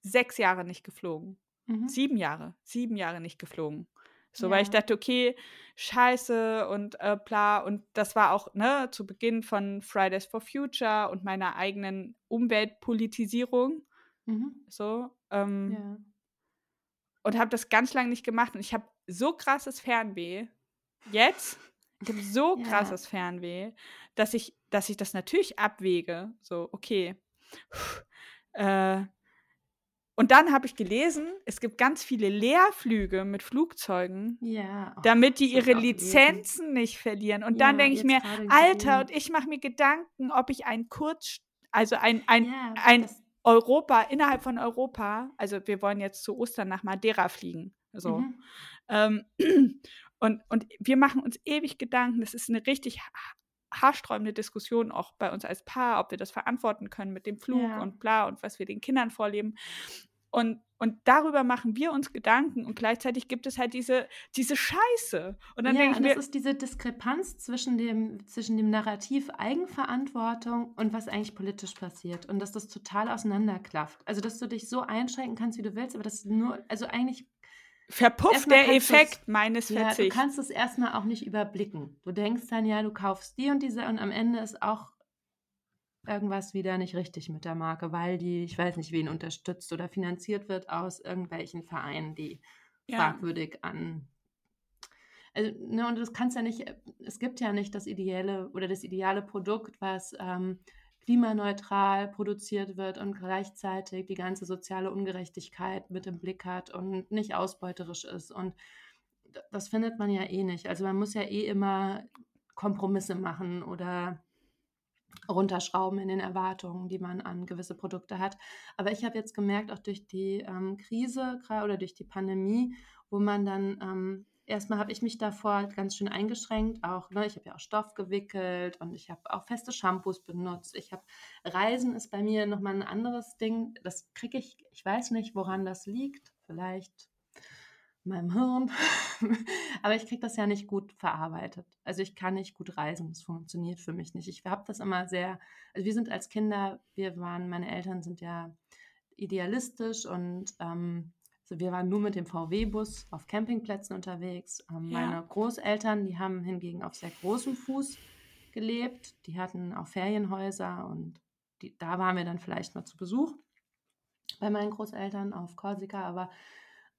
sechs Jahre nicht geflogen. Mhm. Sieben Jahre, sieben Jahre nicht geflogen. So, ja. weil ich dachte, okay, scheiße und äh, bla. Und das war auch ne, zu Beginn von Fridays for Future und meiner eigenen Umweltpolitisierung. Mhm. So. Ähm, ja. Und habe das ganz lange nicht gemacht. Und ich habe so krasses Fernweh. Jetzt ich habe so krasses ja. Fernweh, dass ich, dass ich das natürlich abwäge. So, okay. Äh, und dann habe ich gelesen, es gibt ganz viele Leerflüge mit Flugzeugen, ja, oh, damit die ihre Lizenzen gelesen. nicht verlieren. Und ja, dann denke ich mir, Alter, und ich mache mir Gedanken, ob ich ein Kurz, also ein, ein, ja, ein Europa, innerhalb von Europa, also wir wollen jetzt zu Ostern nach Madeira fliegen. So. Mhm. Ähm, und, und wir machen uns ewig Gedanken. Das ist eine richtig haarsträubende Diskussion auch bei uns als Paar, ob wir das verantworten können mit dem Flug ja. und bla und was wir den Kindern vorleben. Und, und darüber machen wir uns Gedanken und gleichzeitig gibt es halt diese, diese Scheiße. Und dann ja, denke ich mir. Das ist diese Diskrepanz zwischen dem, zwischen dem Narrativ Eigenverantwortung und was eigentlich politisch passiert. Und dass das total auseinanderklafft. Also, dass du dich so einschränken kannst, wie du willst, aber das nur, also eigentlich verpufft der Effekt meines Verzichts. Ja, du kannst es erstmal auch nicht überblicken. Du denkst dann, ja, du kaufst die und diese und am Ende ist auch irgendwas wieder nicht richtig mit der Marke, weil die, ich weiß nicht, wen unterstützt oder finanziert wird aus irgendwelchen Vereinen, die ja. fragwürdig an. Also, ne, und das kannst ja nicht, es gibt ja nicht das ideelle oder das ideale Produkt, was ähm, klimaneutral produziert wird und gleichzeitig die ganze soziale Ungerechtigkeit mit im Blick hat und nicht ausbeuterisch ist. Und das findet man ja eh nicht. Also man muss ja eh immer Kompromisse machen oder runterschrauben in den Erwartungen, die man an gewisse Produkte hat. Aber ich habe jetzt gemerkt, auch durch die ähm, Krise oder durch die Pandemie, wo man dann ähm, erstmal habe ich mich davor ganz schön eingeschränkt. Auch, ne, ich habe ja auch Stoff gewickelt und ich habe auch feste Shampoos benutzt. Ich habe Reisen ist bei mir nochmal ein anderes Ding. Das kriege ich, ich weiß nicht, woran das liegt. Vielleicht meinem Hirn. Aber ich kriege das ja nicht gut verarbeitet. Also ich kann nicht gut reisen. Das funktioniert für mich nicht. Ich habe das immer sehr, also wir sind als Kinder, wir waren, meine Eltern sind ja idealistisch und ähm, also wir waren nur mit dem VW-Bus auf Campingplätzen unterwegs. Ähm, ja. Meine Großeltern, die haben hingegen auf sehr großem Fuß gelebt. Die hatten auch Ferienhäuser und die, da waren wir dann vielleicht mal zu Besuch bei meinen Großeltern auf Korsika. Aber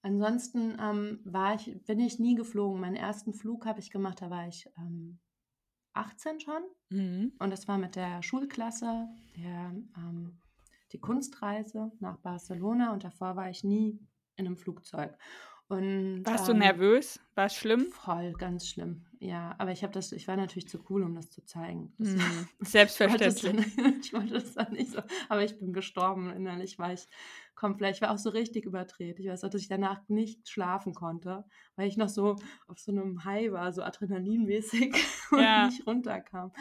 ansonsten ähm, war ich, bin ich nie geflogen. Meinen ersten Flug habe ich gemacht, da war ich ähm, 18 schon. Mhm. Und das war mit der Schulklasse, der, ähm, die Kunstreise nach Barcelona. Und davor war ich nie in einem Flugzeug. Und, Warst ähm, du nervös? War es schlimm? Voll, ganz schlimm. Ja, aber ich habe das, ich war natürlich zu cool, um das zu zeigen. Das, mm, selbstverständlich. ich wollte das dann nicht so, aber ich bin gestorben innerlich, war ich komplett, ich war auch so richtig überdreht. Ich weiß auch, dass ich danach nicht schlafen konnte, weil ich noch so auf so einem High war, so adrenalinmäßig und ja. nicht runterkam.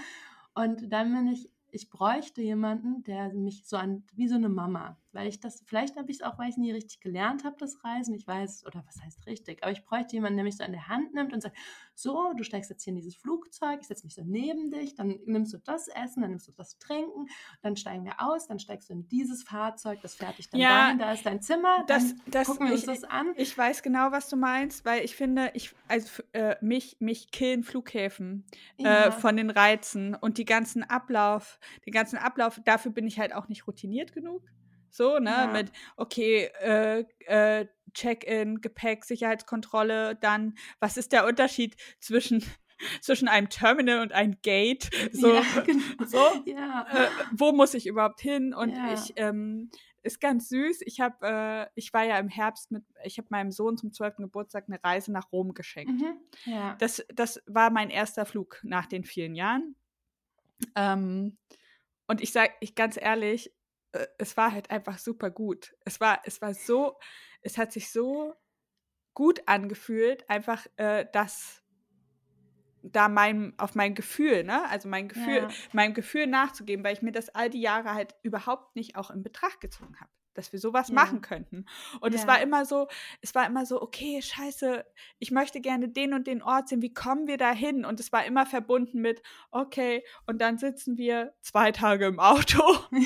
Und dann bin ich ich bräuchte jemanden, der mich so an, wie so eine Mama, weil ich das, vielleicht habe ich es auch, weil ich es nie richtig gelernt habe, das Reisen. Ich weiß, oder was heißt richtig, aber ich bräuchte jemanden, der mich so an der Hand nimmt und sagt, so, du steigst jetzt hier in dieses Flugzeug, ich setze mich so neben dich, dann nimmst du das Essen, dann nimmst du das Trinken, dann steigen wir aus, dann steigst du in dieses Fahrzeug, das fährt dich dann ja, dahin, da ist dein Zimmer, das, das, gucken wir uns das an. Ich weiß genau, was du meinst, weil ich finde, ich, also äh, mich, mich killen Flughäfen äh, ja. äh, von den Reizen und die ganzen Ablauf, den ganzen Ablauf, dafür bin ich halt auch nicht routiniert genug. So, ne, ja. mit, okay, äh, äh, Check-in, Gepäck, Sicherheitskontrolle, dann, was ist der Unterschied zwischen zwischen einem Terminal und einem Gate. So, ja, genau. so ja. Äh, wo muss ich überhaupt hin? Und ja. ich ähm, ist ganz süß. Ich habe, äh, ich war ja im Herbst mit, ich habe meinem Sohn zum 12. Geburtstag eine Reise nach Rom geschenkt. Mhm. Ja. Das, das war mein erster Flug nach den vielen Jahren. Ähm, und ich sage ich ganz ehrlich, äh, es war halt einfach super gut. Es war, es war so, es hat sich so gut angefühlt, einfach äh, das da mein, auf mein Gefühl, ne? Also mein Gefühl, ja. meinem Gefühl nachzugeben, weil ich mir das all die Jahre halt überhaupt nicht auch in Betracht gezogen habe dass wir sowas ja. machen könnten. Und ja. es war immer so, es war immer so, okay, scheiße, ich möchte gerne den und den Ort sehen, wie kommen wir da hin? Und es war immer verbunden mit, okay, und dann sitzen wir zwei Tage im Auto. und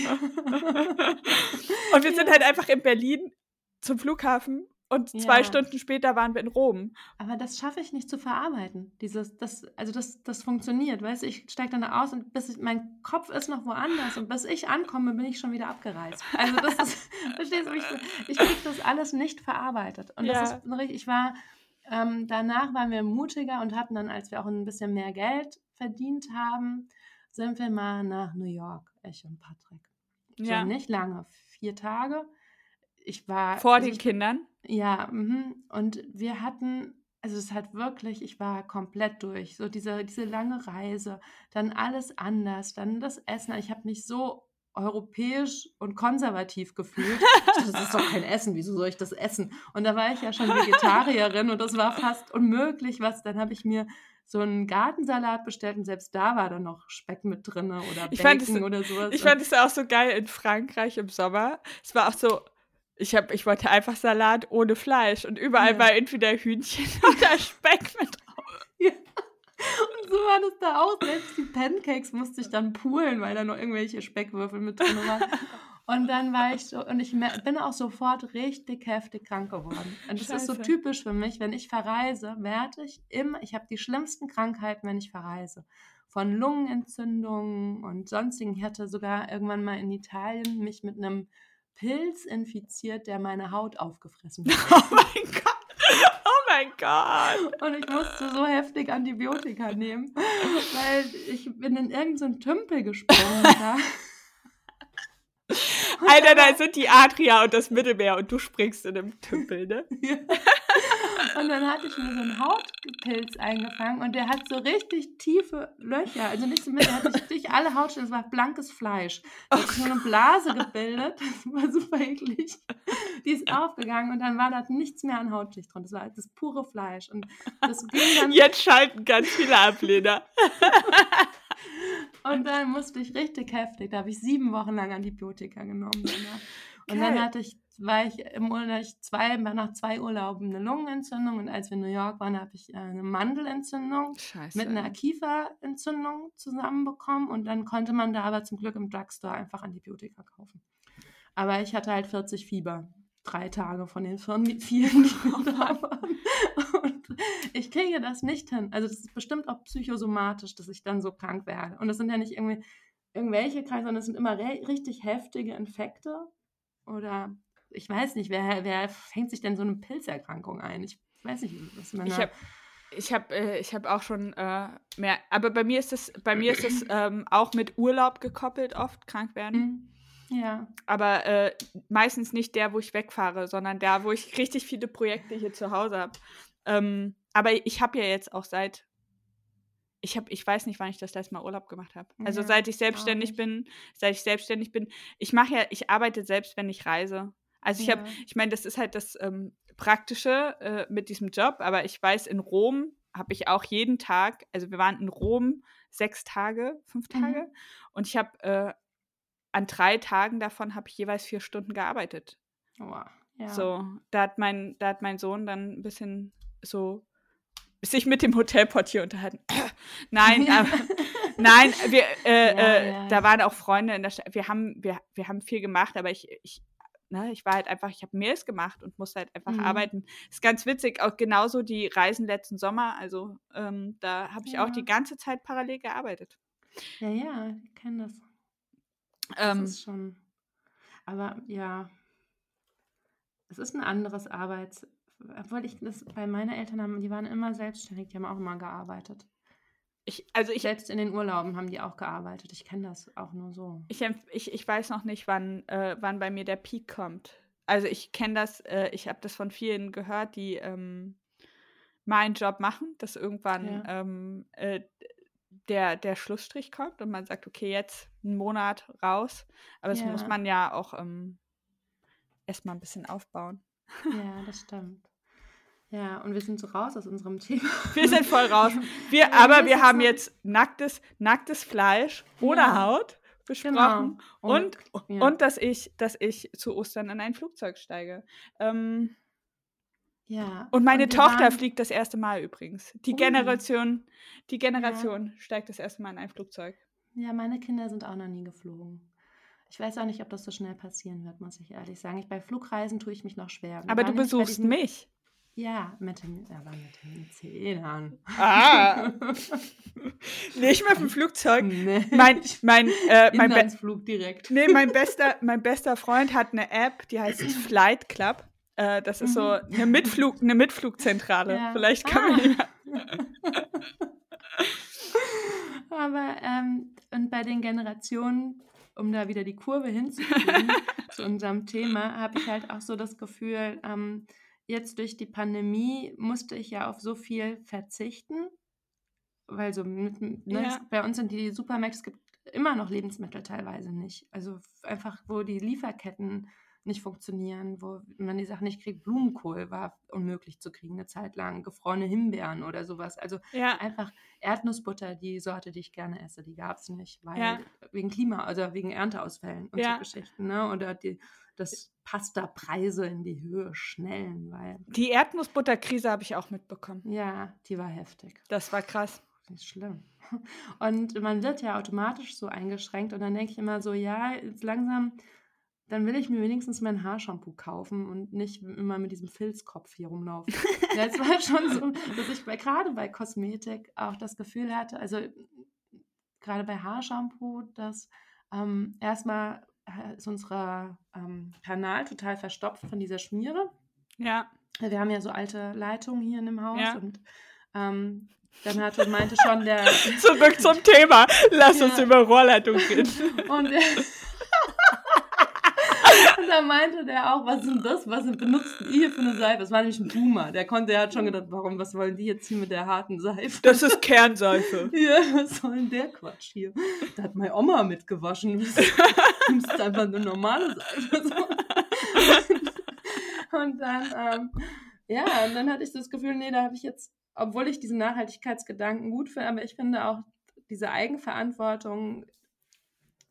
wir sind halt einfach in Berlin zum Flughafen und zwei ja. Stunden später waren wir in Rom. Aber das schaffe ich nicht zu verarbeiten. Dieses, das, also das, das funktioniert, weißt du, ich steige dann da aus und bis ich, mein Kopf ist noch woanders und bis ich ankomme, bin ich schon wieder abgereist. Also das ist, verstehst du, ich, ich kriege das alles nicht verarbeitet. Und das ja. ist richtig, ich war, ähm, danach waren wir mutiger und hatten dann, als wir auch ein bisschen mehr Geld verdient haben, sind wir mal nach New York, ich und Patrick. So ja. nicht lange, vier Tage. Ich war. Vor also den ich, Kindern? Ja, mhm. und wir hatten, also es ist halt wirklich, ich war komplett durch. So diese, diese lange Reise, dann alles anders, dann das Essen. Ich habe mich so europäisch und konservativ gefühlt. Dachte, das ist doch kein Essen, wieso soll ich das essen? Und da war ich ja schon Vegetarierin und das war fast unmöglich, was. Dann habe ich mir so einen Gartensalat bestellt und selbst da war dann noch Speck mit drin oder Bacon es, oder sowas. Ich fand es auch so geil in Frankreich im Sommer. Es war auch so ich, hab, ich wollte einfach Salat ohne Fleisch und überall ja. war entweder Hühnchen oder Speck mit drauf. Ja. Und so war das da auch. Selbst die Pancakes musste ich dann poolen, weil da noch irgendwelche Speckwürfel mit drin waren. Und dann war ich so, und ich bin auch sofort richtig heftig krank geworden. Und das Scheiße. ist so typisch für mich, wenn ich verreise, werde ich immer, ich habe die schlimmsten Krankheiten, wenn ich verreise. Von Lungenentzündungen und sonstigen. Ich hatte sogar irgendwann mal in Italien mich mit einem Pilz infiziert, der meine Haut aufgefressen hat. Oh mein Gott! Oh mein Gott! Und ich musste so heftig Antibiotika nehmen, weil ich bin in irgendeinen so Tümpel gesprungen. da. Alter, da sind die Adria und das Mittelmeer und du springst in einem Tümpel, ne? Ja. Und dann hatte ich mir so einen Hautpilz eingefangen und der hat so richtig tiefe Löcher. Also nicht so mit, der hat sich alle Hautstellen, es war blankes Fleisch. Da hat sich nur eine Blase gebildet. Das war super eklig. Die ist aufgegangen und dann war da nichts mehr an Hautschicht drin. Das war das pure Fleisch. Und das ging dann. Jetzt schalten ganz viele Ablehner. Und dann musste ich richtig heftig, da habe ich sieben Wochen lang Antibiotika genommen. Danach. Und dann hatte ich, war ich im Urlaub zwei, nach zwei Urlauben eine Lungenentzündung und als wir in New York waren, habe ich äh, eine Mandelentzündung Scheiße. mit einer Kieferentzündung zusammenbekommen und dann konnte man da aber zum Glück im Drugstore einfach Antibiotika kaufen. Aber ich hatte halt 40 Fieber drei Tage von den vielen, die da waren. Und ich kriege das nicht hin. Also das ist bestimmt auch psychosomatisch, dass ich dann so krank werde. Und das sind ja nicht irgendwie irgendwelche Krankheiten, sondern es sind immer richtig heftige Infekte. Oder ich weiß nicht, wer, wer fängt sich denn so eine Pilzerkrankung ein? Ich weiß nicht, was man Ich habe ich habe äh, hab auch schon äh, mehr, aber bei mir ist es, bei mir ist es ähm, auch mit Urlaub gekoppelt, oft krank werden. Mhm. Ja. Aber äh, meistens nicht der, wo ich wegfahre, sondern der, wo ich richtig viele Projekte hier zu Hause habe. Ähm, aber ich habe ja jetzt auch seit, ich habe, ich weiß nicht, wann ich das letzte Mal Urlaub gemacht habe. Also ja, seit ich selbstständig bin, seit ich selbstständig bin, ich mache ja, ich arbeite selbst, wenn ich reise. Also ich ja. habe, ich meine, das ist halt das ähm, Praktische äh, mit diesem Job, aber ich weiß, in Rom habe ich auch jeden Tag, also wir waren in Rom sechs Tage, fünf Tage, mhm. und ich habe äh, an drei Tagen davon habe ich jeweils vier Stunden gearbeitet. Oh, ja. So, da hat mein, da hat mein Sohn dann ein bisschen so sich mit dem Hotelportier unterhalten. nein, aber, nein, wir, äh, ja, äh, ja. da waren auch Freunde in der Stadt. Wir haben, wir, wir haben viel gemacht, aber ich, ich, ne, ich war halt einfach, ich habe Mails gemacht und musste halt einfach mhm. arbeiten. Ist ganz witzig, auch genauso die Reisen letzten Sommer. Also ähm, da habe ich ja. auch die ganze Zeit parallel gearbeitet. Ja, ja, ich kenne das. Das ähm, ist schon. Aber ja, es ist ein anderes Arbeits, obwohl ich das bei meinen Eltern haben, die waren immer selbstständig, die haben auch immer gearbeitet. Ich, also ich, Selbst in den Urlauben haben die auch gearbeitet. Ich kenne das auch nur so. Ich, ich, ich weiß noch nicht, wann, äh, wann bei mir der Peak kommt. Also ich kenne das, äh, ich habe das von vielen gehört, die ähm, meinen Job machen, dass irgendwann ja. ähm, äh, der, der Schlussstrich kommt und man sagt, okay, jetzt einen Monat raus. Aber das ja. muss man ja auch ähm, erstmal ein bisschen aufbauen. Ja, das stimmt. Ja, und wir sind so raus aus unserem Thema. Wir sind voll raus. Wir, ja, aber wir haben jetzt nacktes, nacktes Fleisch ohne ja. Haut besprochen. Genau. Und, und, ja. und, dass, ich, dass ich zu Ostern in ein Flugzeug steige. Ähm, ja. Und meine und Tochter waren... fliegt das erste Mal übrigens. Die oh. Generation, die Generation steigt das erste Mal in ein Flugzeug. Ja, meine Kinder sind auch noch nie geflogen. Ich weiß auch nicht, ob das so schnell passieren wird, muss ich ehrlich sagen. Ich, bei Flugreisen tue ich mich noch schwer. Wir Aber du besuchst diesen... mich. Ja, mit den, aber mit den Zähnern. Ah. nicht mehr vom Flugzeug. Nee. Mein, mein, äh, mein Inlandsflug direkt. Nee, mein bester, mein bester Freund hat eine App, die heißt Flight Club. Äh, das ist so mhm. eine, Mitflug, eine Mitflugzentrale. Ja. Vielleicht kann ah. man die Aber ähm, und bei den Generationen, um da wieder die Kurve hinzukriegen zu unserem Thema, habe ich halt auch so das Gefühl, ähm, jetzt durch die Pandemie musste ich ja auf so viel verzichten, weil so mit, ne, ja. bei uns sind die Supermärkte, es gibt immer noch Lebensmittel teilweise nicht. Also einfach, wo die Lieferketten nicht funktionieren, wo man die Sachen nicht kriegt. Blumenkohl war unmöglich zu kriegen eine Zeit lang, gefrorene Himbeeren oder sowas. Also ja. einfach Erdnussbutter, die Sorte, die ich gerne esse, die gab es nicht, weil ja. wegen Klima, also wegen Ernteausfällen und so Geschichten. Ne? Oder die, dass Pasta-Preise in die Höhe schnellen, weil. Die Erdnussbutterkrise habe ich auch mitbekommen. Ja, die war heftig. Das war krass. Das ist schlimm. Und man wird ja automatisch so eingeschränkt und dann denke ich immer so, ja, jetzt langsam, dann will ich mir wenigstens mein Haarshampoo kaufen und nicht immer mit diesem Filzkopf hier rumlaufen. ja, es war schon so, dass ich bei, gerade bei Kosmetik auch das Gefühl hatte, also gerade bei Haarshampoo, dass ähm, erstmal äh, ist unser ähm, Kanal total verstopft von dieser Schmiere. Ja. Wir haben ja so alte Leitungen hier in dem Haus ja. und ähm, dann hatte, meinte schon der. Zurück zum Thema. Lass ja. uns über Rohrleitung reden. Und, und da meinte der auch, was ist denn das? Was benutzt ihr hier für eine Seife? Das war nämlich ein Boomer. Der konnte, der hat schon gedacht, warum, was wollen die jetzt hier mit der harten Seife? Das ist Kernseife. ja, was soll denn der Quatsch hier? Da hat meine Oma mitgewaschen. Das ist einfach eine normale Seife. und dann, ähm, ja, und dann hatte ich das Gefühl, nee, da habe ich jetzt, obwohl ich diesen Nachhaltigkeitsgedanken gut finde, aber ich finde auch diese Eigenverantwortung,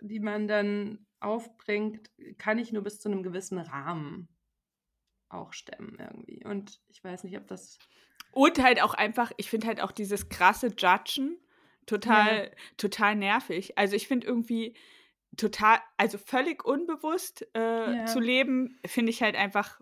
die man dann aufbringt, kann ich nur bis zu einem gewissen Rahmen auch stemmen irgendwie. Und ich weiß nicht, ob das. Und halt auch einfach, ich finde halt auch dieses krasse Judgen total, ja. total nervig. Also ich finde irgendwie total, also völlig unbewusst äh, ja. zu leben, finde ich halt einfach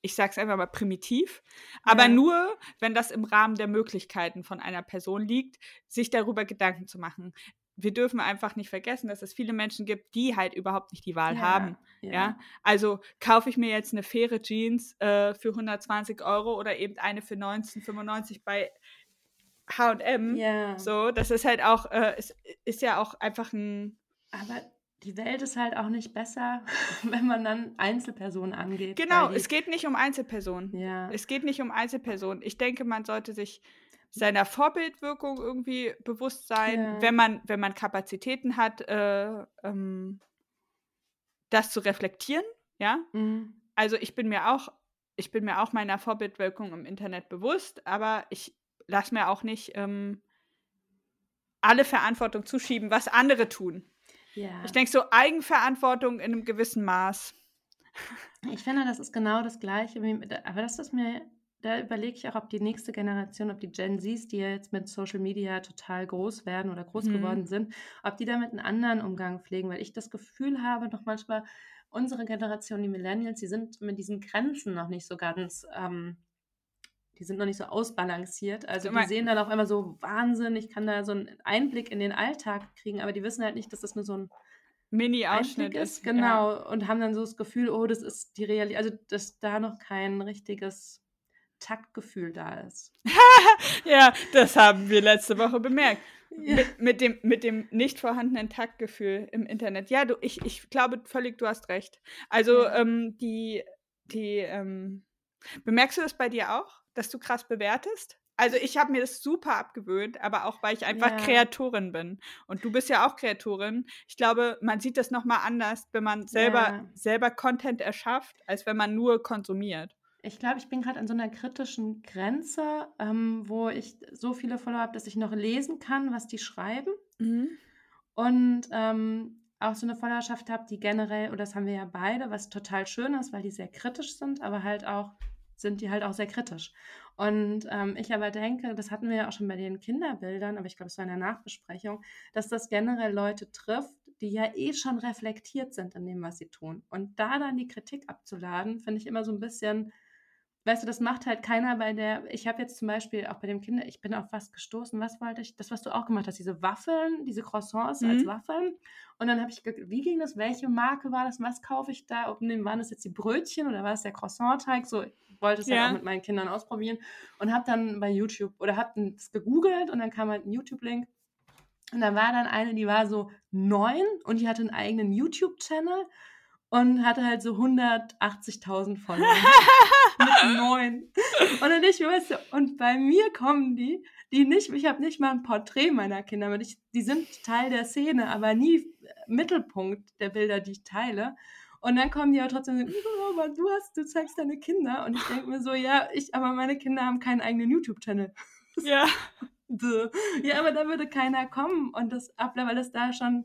ich sag's einfach mal primitiv, aber ja. nur, wenn das im Rahmen der Möglichkeiten von einer Person liegt, sich darüber Gedanken zu machen wir dürfen einfach nicht vergessen, dass es viele Menschen gibt, die halt überhaupt nicht die Wahl ja, haben. Ja. ja. Also kaufe ich mir jetzt eine faire Jeans äh, für 120 Euro oder eben eine für 19,95 bei HM. Ja. So, das ist halt auch, äh, ist, ist ja auch einfach ein. Aber die Welt ist halt auch nicht besser, wenn man dann Einzelpersonen angeht. Genau, es geht nicht um Einzelpersonen. Ja. Es geht nicht um Einzelpersonen. Ich denke, man sollte sich seiner Vorbildwirkung irgendwie bewusst sein, ja. wenn man, wenn man Kapazitäten hat, äh, ähm, das zu reflektieren, ja. Mhm. Also ich bin mir auch, ich bin mir auch meiner Vorbildwirkung im Internet bewusst, aber ich lasse mir auch nicht ähm, alle Verantwortung zuschieben, was andere tun. Ja. Ich denke so Eigenverantwortung in einem gewissen Maß. Ich finde, das ist genau das Gleiche. Aber das ist mir, da überlege ich auch, ob die nächste Generation, ob die Gen Zs, die ja jetzt mit Social Media total groß werden oder groß mhm. geworden sind, ob die damit einen anderen Umgang pflegen, weil ich das Gefühl habe, noch manchmal, unsere Generation, die Millennials, die sind mit diesen Grenzen noch nicht so ganz, ähm, die sind noch nicht so ausbalanciert. Also die sehen dann auf einmal so Wahnsinn, ich kann da so einen Einblick in den Alltag kriegen, aber die wissen halt nicht, dass das nur so ein Mini-Ausschnitt ist. Genau, ja. und haben dann so das Gefühl, oh, das ist die Realität, also dass da noch kein richtiges Taktgefühl da ist. ja, das haben wir letzte Woche bemerkt. Ja. Mit, mit, dem, mit dem nicht vorhandenen Taktgefühl im Internet. Ja, du, ich, ich glaube völlig, du hast recht. Also ja. ähm, die, die ähm, bemerkst du das bei dir auch, dass du krass bewertest? Also ich habe mir das super abgewöhnt, aber auch weil ich einfach ja. Kreatorin bin. Und du bist ja auch Kreatorin. Ich glaube, man sieht das nochmal anders, wenn man selber, selber Content erschafft, als wenn man nur konsumiert. Ich glaube, ich bin gerade an so einer kritischen Grenze, ähm, wo ich so viele Follower habe, dass ich noch lesen kann, was die schreiben. Mhm. Und ähm, auch so eine Followerschaft habe, die generell, oder das haben wir ja beide, was total schön ist, weil die sehr kritisch sind, aber halt auch, sind die halt auch sehr kritisch. Und ähm, ich aber denke, das hatten wir ja auch schon bei den Kinderbildern, aber ich glaube, es war in der Nachbesprechung, dass das generell Leute trifft, die ja eh schon reflektiert sind in dem, was sie tun. Und da dann die Kritik abzuladen, finde ich immer so ein bisschen weißt du, das macht halt keiner bei der, ich habe jetzt zum Beispiel auch bei dem Kinder, ich bin auf was gestoßen, was wollte ich, das, was du auch gemacht hast, diese Waffeln, diese Croissants mhm. als Waffeln. Und dann habe ich wie ging das, welche Marke war das, was kaufe ich da, ob waren das jetzt die Brötchen oder war es der Croissant-Teig, so, ich wollte es ja. halt auch mit meinen Kindern ausprobieren und habe dann bei YouTube oder habe es gegoogelt und dann kam halt ein YouTube-Link und da war dann eine, die war so neun und die hatte einen eigenen YouTube-Channel und hatte halt so 180.000 Follower mit neun. Und dann ich, weißt du, und bei mir kommen die, die nicht, ich habe nicht mal ein Porträt meiner Kinder, weil ich, die sind Teil der Szene, aber nie Mittelpunkt der Bilder, die ich teile. Und dann kommen die aber trotzdem so, oh, aber du hast, du zeigst deine Kinder. Und ich denke mir so, ja, ich, aber meine Kinder haben keinen eigenen YouTube-Channel. Ja. ja, aber da würde keiner kommen und das weil das da schon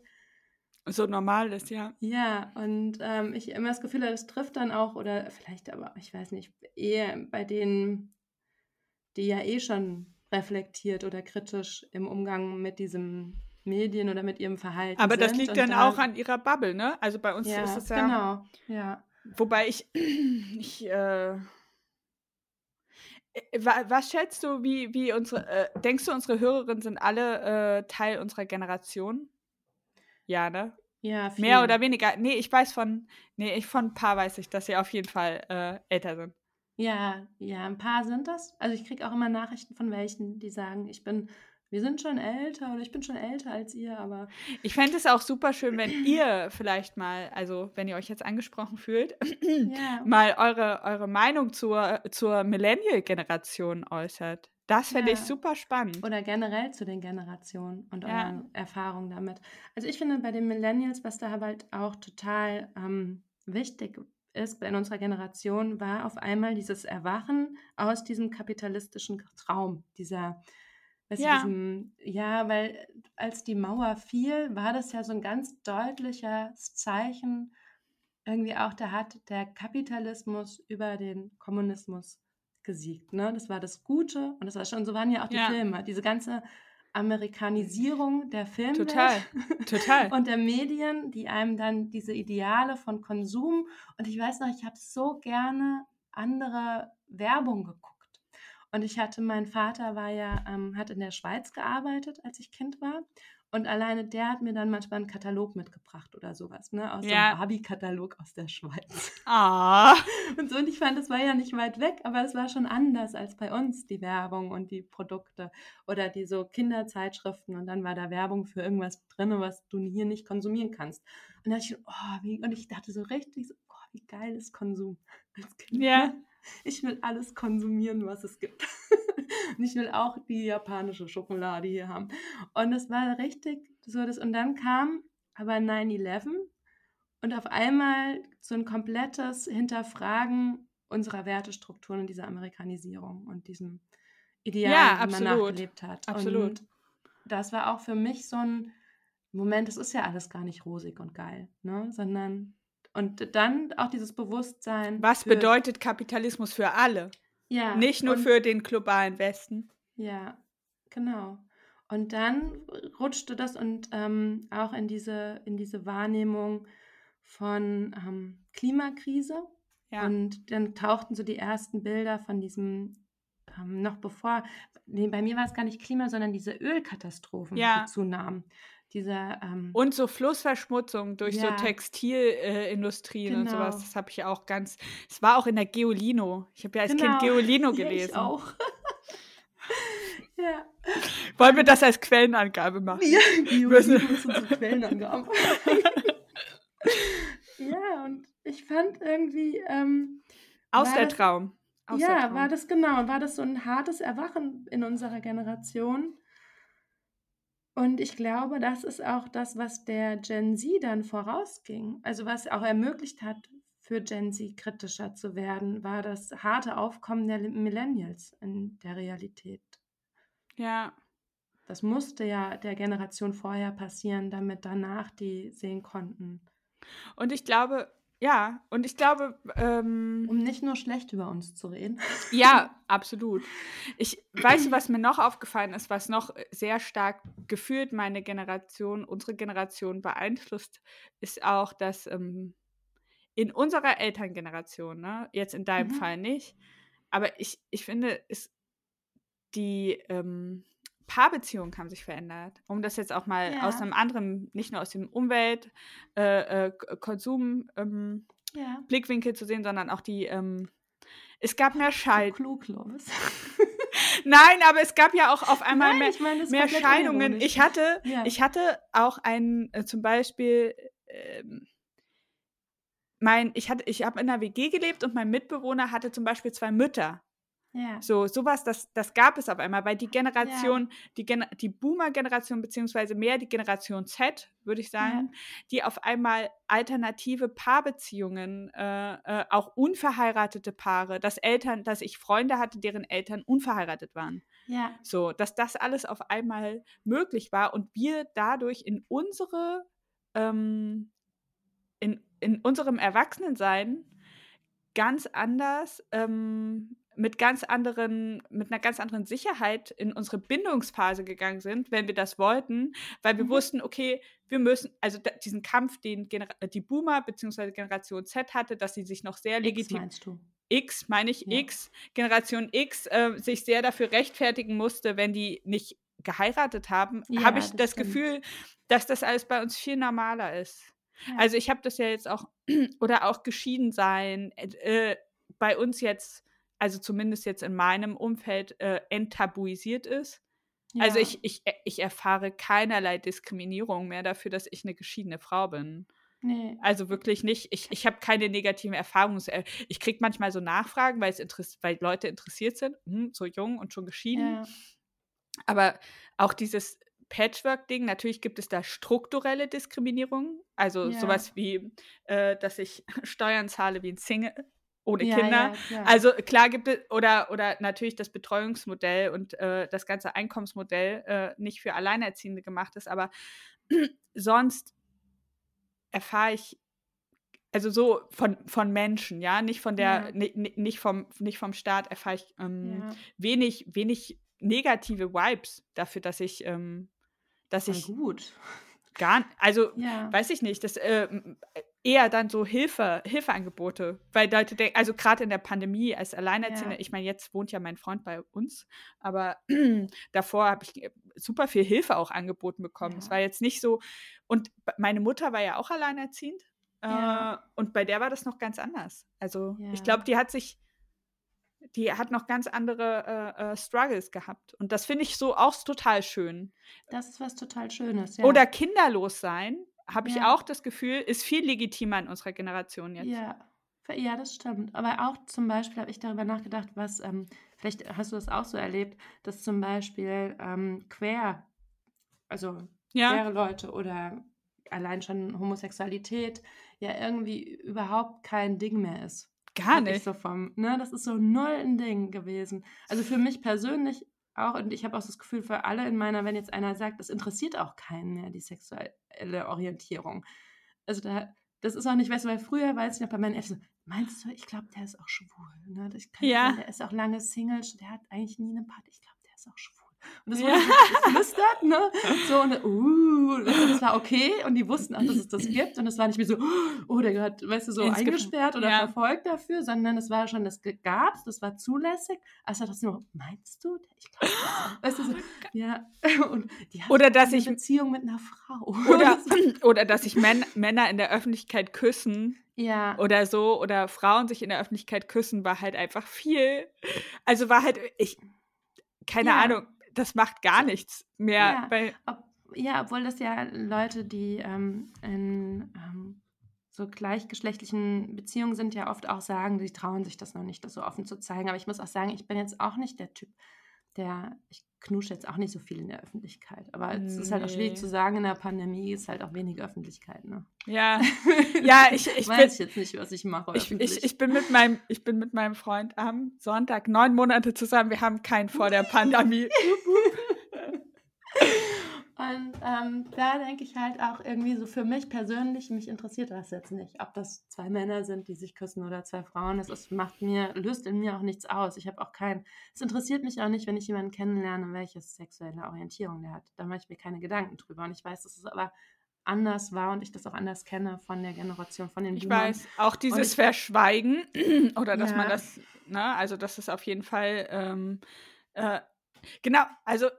so normal ist, ja. Ja, und ähm, ich immer das Gefühl habe, das trifft dann auch, oder vielleicht aber, ich weiß nicht, eher bei denen, die ja eh schon reflektiert oder kritisch im Umgang mit diesem Medien oder mit ihrem Verhalten. Aber das liegt dann da, auch an ihrer Bubble, ne? Also bei uns ja, ist es ja. Genau, ja. Wobei ich, ich äh, was schätzt du, wie, wie unsere, äh, denkst du, unsere Hörerinnen sind alle äh, Teil unserer Generation? Ja, ne? Ja, viel. Mehr oder weniger. Nee, ich weiß von, nee, ich von ein paar weiß ich, dass sie auf jeden Fall äh, älter sind. Ja, ja, ein paar sind das. Also ich kriege auch immer Nachrichten von welchen, die sagen, ich bin, wir sind schon älter oder ich bin schon älter als ihr, aber. Ich fände es auch super schön, wenn ihr vielleicht mal, also wenn ihr euch jetzt angesprochen fühlt, ja. mal eure, eure Meinung zur, zur Millennial-Generation äußert. Das fände ja. ich super spannend. Oder generell zu den Generationen und ja. euren Erfahrungen damit. Also ich finde bei den Millennials, was da halt auch total ähm, wichtig ist in unserer Generation, war auf einmal dieses Erwachen aus diesem kapitalistischen Traum, dieser, ja. Diesem, ja, weil als die Mauer fiel, war das ja so ein ganz deutliches Zeichen, irgendwie auch, da hat der Kapitalismus über den Kommunismus gesiegt. Ne? Das war das Gute und das war schon, so waren ja auch die ja. Filme. Diese ganze Amerikanisierung der Filme total, total. und der Medien, die einem dann diese Ideale von Konsum und ich weiß noch, ich habe so gerne andere Werbung geguckt. Und ich hatte, mein Vater war ja, ähm, hat in der Schweiz gearbeitet, als ich Kind war. Und alleine der hat mir dann manchmal einen Katalog mitgebracht oder sowas, ne? Aus ja. einem Barbie-Katalog aus der Schweiz. Ah. Und so, und ich fand, das war ja nicht weit weg, aber es war schon anders als bei uns, die Werbung und die Produkte oder die so Kinderzeitschriften. Und dann war da Werbung für irgendwas drin, was du hier nicht konsumieren kannst. Und ich, oh, wie, und ich dachte so richtig so, oh, wie geil ist Konsum als Kind. Ja. Ne? Ich will alles konsumieren, was es gibt. und ich will auch die japanische Schokolade hier haben. Und es war richtig so, das, und dann kam aber 9-11 und auf einmal so ein komplettes Hinterfragen unserer Wertestrukturen und dieser Amerikanisierung und diesem Ideal, ja, wie man nachgelebt hat. Absolut. Und das war auch für mich so ein Moment, es ist ja alles gar nicht rosig und geil, ne? Sondern und dann auch dieses Bewusstsein. Was bedeutet Kapitalismus für alle? Ja. Nicht nur für den globalen Westen. Ja, genau. Und dann rutschte das und ähm, auch in diese, in diese Wahrnehmung von ähm, Klimakrise. Ja. Und dann tauchten so die ersten Bilder von diesem, ähm, noch bevor, nee, bei mir war es gar nicht Klima, sondern diese Ölkatastrophen, ja. die zunahmen. Dieser, ähm, und so Flussverschmutzung durch ja. so Textilindustrien äh, genau. und sowas. Das habe ich auch ganz. Es war auch in der Geolino. Ich habe ja als genau. Kind Geolino gelesen. Ja, ich auch. ja. Wollen wir das als Quellenangabe machen? Ja, Geolino ist unsere Quellenangabe. ja, und ich fand irgendwie. Ähm, Aus der Traum. Aus ja, war das genau. War das so ein hartes Erwachen in unserer Generation? Und ich glaube, das ist auch das, was der Gen Z dann vorausging. Also was auch ermöglicht hat, für Gen Z kritischer zu werden, war das harte Aufkommen der Millennials in der Realität. Ja. Das musste ja der Generation vorher passieren, damit danach die sehen konnten. Und ich glaube, ja, und ich glaube. Ähm, um nicht nur schlecht über uns zu reden. Ja, absolut. Ich weiß, was mir noch aufgefallen ist, was noch sehr stark gefühlt meine Generation, unsere Generation beeinflusst, ist auch, dass ähm, in unserer Elterngeneration, ne, jetzt in deinem mhm. Fall nicht, aber ich, ich finde, es, die ähm, Paarbeziehungen haben sich verändert. Um das jetzt auch mal ja. aus einem anderen, nicht nur aus dem Umwelt, äh, äh, Konsum ähm, ja. Blickwinkel zu sehen, sondern auch die, ähm, es gab mehr Scheidungen. klug, Lovis. Nein, aber es gab ja auch auf einmal Nein, mehr, ich mein, mehr Scheidungen. Ich hatte, ja. ich hatte auch ein, äh, zum Beispiel, ähm, mein, ich hatte, ich habe in einer WG gelebt und mein Mitbewohner hatte zum Beispiel zwei Mütter. Ja. So, sowas, das, das gab es auf einmal, weil die Generation, ja. die, Gen die Boomer-Generation, beziehungsweise mehr die Generation Z, würde ich sagen, ja. die auf einmal alternative Paarbeziehungen, äh, äh, auch unverheiratete Paare, dass Eltern, dass ich Freunde hatte, deren Eltern unverheiratet waren. Ja. So, dass das alles auf einmal möglich war und wir dadurch in unsere, ähm, in, in unserem Erwachsenensein ganz anders ähm, mit ganz anderen, mit einer ganz anderen Sicherheit in unsere Bindungsphase gegangen sind, wenn wir das wollten, weil wir mhm. wussten, okay, wir müssen, also diesen Kampf, den Gener die Boomer bzw. Generation Z hatte, dass sie sich noch sehr legitim. Meinst du? X, meine ich, ja. X, Generation X, äh, sich sehr dafür rechtfertigen musste, wenn die nicht geheiratet haben, ja, habe ich das, das Gefühl, dass das alles bei uns viel normaler ist. Ja. Also ich habe das ja jetzt auch, oder auch geschieden sein, äh, bei uns jetzt also zumindest jetzt in meinem Umfeld, äh, enttabuisiert ist. Also ja. Also ich, ich, äh, ich erfahre keinerlei Diskriminierung mehr dafür, dass ich eine geschiedene Frau bin. Nee. Also wirklich nicht. Ich, ich habe keine negativen Erfahrungen. Äh, ich kriege manchmal so Nachfragen, weil, es weil Leute interessiert sind, hm, so jung und schon geschieden. Ja. Aber auch dieses Patchwork-Ding, natürlich gibt es da strukturelle Diskriminierung. Also ja. sowas wie, äh, dass ich Steuern zahle wie ein Single ohne ja, Kinder. Ja, also klar gibt es, oder, oder natürlich das Betreuungsmodell und äh, das ganze Einkommensmodell äh, nicht für Alleinerziehende gemacht ist, aber sonst erfahre ich, also so von, von Menschen, ja, nicht von der, nicht, vom, nicht vom Staat erfahre ich ähm, wenig, wenig negative Vibes dafür, dass ich, ähm, dass Voll ich gut. Gar, also weiß ich nicht, das äh, eher dann so Hilfe, Hilfeangebote, weil Leute denken, also gerade in der Pandemie als Alleinerziehende, ja. ich meine, jetzt wohnt ja mein Freund bei uns, aber davor habe ich super viel Hilfe auch angeboten bekommen. Ja. Es war jetzt nicht so, und meine Mutter war ja auch alleinerziehend ja. äh, und bei der war das noch ganz anders. Also ich glaube, die hat sich, die hat noch ganz andere äh, äh, Struggles gehabt. Und das finde ich so auch total schön. Das ist was total Schönes, ja. Oder kinderlos sein habe ich ja. auch das Gefühl, ist viel legitimer in unserer Generation jetzt. Ja, ja das stimmt. Aber auch zum Beispiel habe ich darüber nachgedacht, was, ähm, vielleicht hast du das auch so erlebt, dass zum Beispiel ähm, queer, also ja. queere Leute oder allein schon Homosexualität ja irgendwie überhaupt kein Ding mehr ist. Gar nicht. So vom, ne, das ist so null ein Ding gewesen. Also für mich persönlich auch, und ich habe auch das Gefühl für alle in meiner, wenn jetzt einer sagt, das interessiert auch keinen mehr, die sexuelle Orientierung. Also da, das ist auch nicht, weißt du, weil früher weiß ich noch bei meinen Eltern so, meinst du, ich glaube, der ist auch schwul. Ne? Ich kann ja. Sagen, der ist auch lange Single, der hat eigentlich nie eine Party. Ich glaube, der ist auch schwul. Und das wurde ja. geflüstert, ne? So, und, uh, das war okay. Und die wussten auch, dass es das gibt. Und es war nicht mehr so, oh, der gehört, weißt du, so Ins eingesperrt oder ja. verfolgt dafür, sondern es war schon, das gab es, das war zulässig. Also das nur, meinst du? Ich glaube, weißt du, so, ja. Und die oder dass eine ich Beziehung mit einer Frau. Oder, oder dass sich Män Männer in der Öffentlichkeit küssen. Ja. Oder so, oder Frauen sich in der Öffentlichkeit küssen, war halt einfach viel. Also war halt, ich, keine ja. Ahnung, das macht gar nichts mehr. Ja, ob, ja obwohl das ja Leute, die ähm, in ähm, so gleichgeschlechtlichen Beziehungen sind, ja oft auch sagen, sie trauen sich das noch nicht, das so offen zu zeigen. Aber ich muss auch sagen, ich bin jetzt auch nicht der Typ, der, ich knusche jetzt auch nicht so viel in der Öffentlichkeit. Aber nee. es ist halt auch schwierig zu sagen, in der Pandemie ist halt auch wenig Öffentlichkeit, ne? Ja. Ja, ich, ich weiß bin, jetzt nicht, was ich mache. Ich, ich, ich, bin mit meinem, ich bin mit meinem Freund am Sonntag neun Monate zusammen. Wir haben keinen vor der Pandemie. Und ähm, da denke ich halt auch irgendwie so für mich persönlich, mich interessiert das jetzt nicht, ob das zwei Männer sind, die sich küssen oder zwei Frauen. Das ist, macht mir, löst in mir auch nichts aus. Ich habe auch keinen, es interessiert mich auch nicht, wenn ich jemanden kennenlerne, welche sexuelle Orientierung der hat. Da mache ich mir keine Gedanken drüber. Und ich weiß, dass es aber anders war und ich das auch anders kenne von der Generation, von den Ich Boomern. weiß, auch dieses ich, Verschweigen oder dass ja. man das, ne, also das ist auf jeden Fall, ähm, äh, genau, also